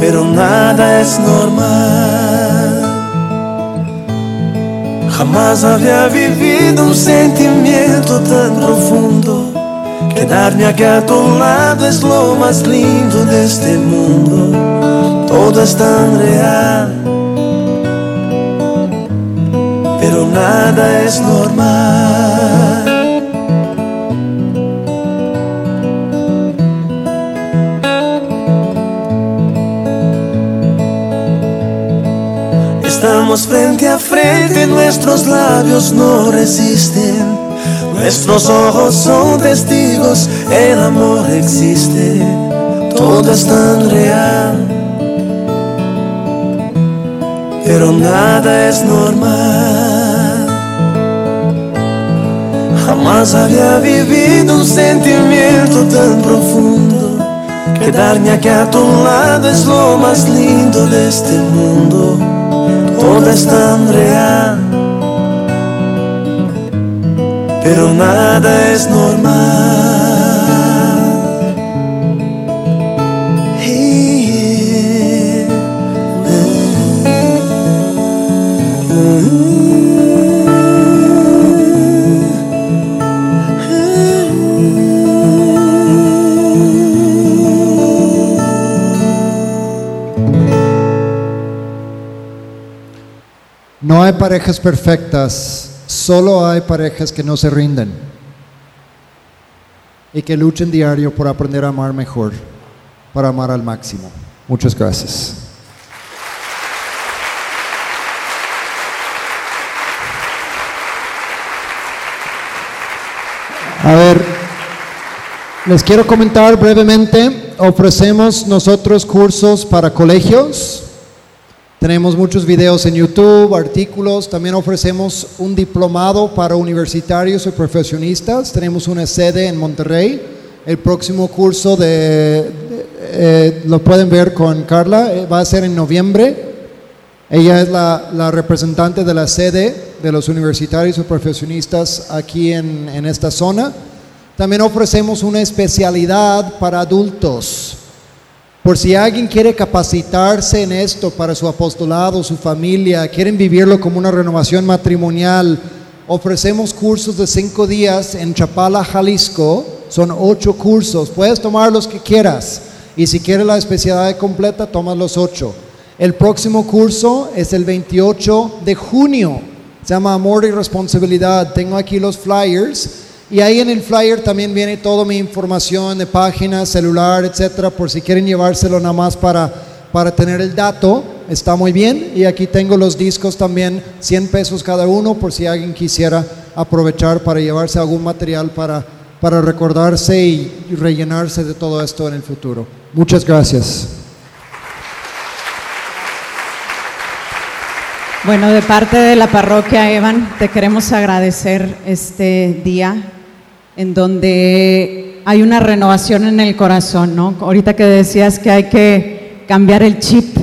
pero nada es normal. Jamás había vivido un sentimiento tan profundo. Quedarme aquí a tu lado es lo más lindo de este mundo. Todo es tan real, pero nada es normal. Estamos frente a frente, nuestros labios no resisten, nuestros ojos son testigos, el amor existe, todo es tan real, pero nada es normal. Jamás había vivido un sentimiento tan profundo. Quedarme aquí a tu lado es lo más lindo de este mundo todo es tan real, pero nada es normal. Parejas perfectas, solo hay parejas que no se rinden y que luchen diario por aprender a amar mejor, para amar al máximo. Muchas gracias. A ver, les quiero comentar brevemente, ofrecemos nosotros cursos para colegios. Tenemos muchos videos en YouTube, artículos, también ofrecemos un diplomado para universitarios y profesionistas. Tenemos una sede en Monterrey. El próximo curso de, de- eh, lo pueden ver con Carla, eh, va a ser en noviembre. Ella es la, la representante de la sede de los universitarios y profesionistas aquí en, en esta zona. También ofrecemos una especialidad para adultos. Por si alguien quiere capacitarse en esto para su apostolado, su familia, quieren vivirlo como una renovación matrimonial, ofrecemos cursos de cinco días en Chapala, Jalisco. Son ocho cursos. Puedes tomar los que quieras. Y si quieres la especialidad completa, toma los ocho. El próximo curso es el 28 de junio. Se llama Amor y Responsabilidad. Tengo aquí los flyers. Y ahí en el flyer también viene toda mi información de página, celular, etcétera, por si quieren llevárselo nada más para, para tener el dato. Está muy bien. Y aquí tengo los discos también, 100 pesos cada uno, por si alguien quisiera aprovechar para llevarse algún material para, para recordarse y, rellenarse de todo esto en el futuro. Muchas gracias. Bueno, de parte de la parroquia Evan, te queremos agradecer este día en donde hay una renovación en el corazón, ¿no? Ahorita que decías que hay que cambiar el chip,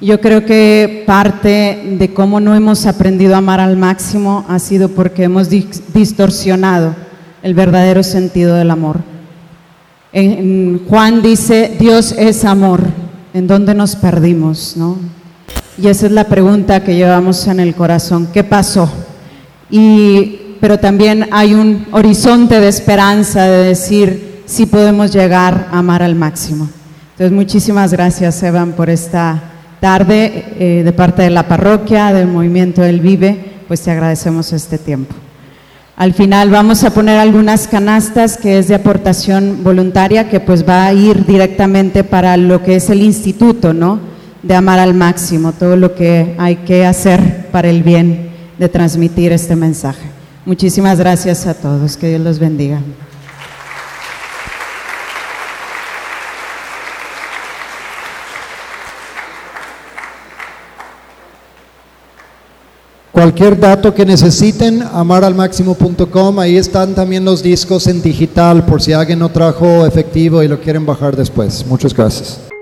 yo creo que parte de cómo no hemos aprendido a amar al máximo ha sido porque hemos dis- distorsionado el verdadero sentido del amor. En Juan dice, Dios es amor, ¿en dónde nos perdimos, no? Y esa es la pregunta que llevamos en el corazón. ¿Qué pasó? Y, pero también hay un horizonte de esperanza de decir si podemos llegar a amar al máximo. Entonces, muchísimas gracias, Evan, por esta tarde eh, de parte de la parroquia, del movimiento del Vive, pues te agradecemos este tiempo. Al final vamos a poner algunas canastas que es de aportación voluntaria que pues va a ir directamente para lo que es el instituto, ¿no? De amar al máximo, todo lo que hay que hacer para el bien de transmitir este mensaje. Muchísimas gracias a todos, que Dios los bendiga. Cualquier dato que necesiten, amaralmáximo.com, ahí están también los discos en digital por si alguien no trajo efectivo y lo quieren bajar después. Muchas gracias.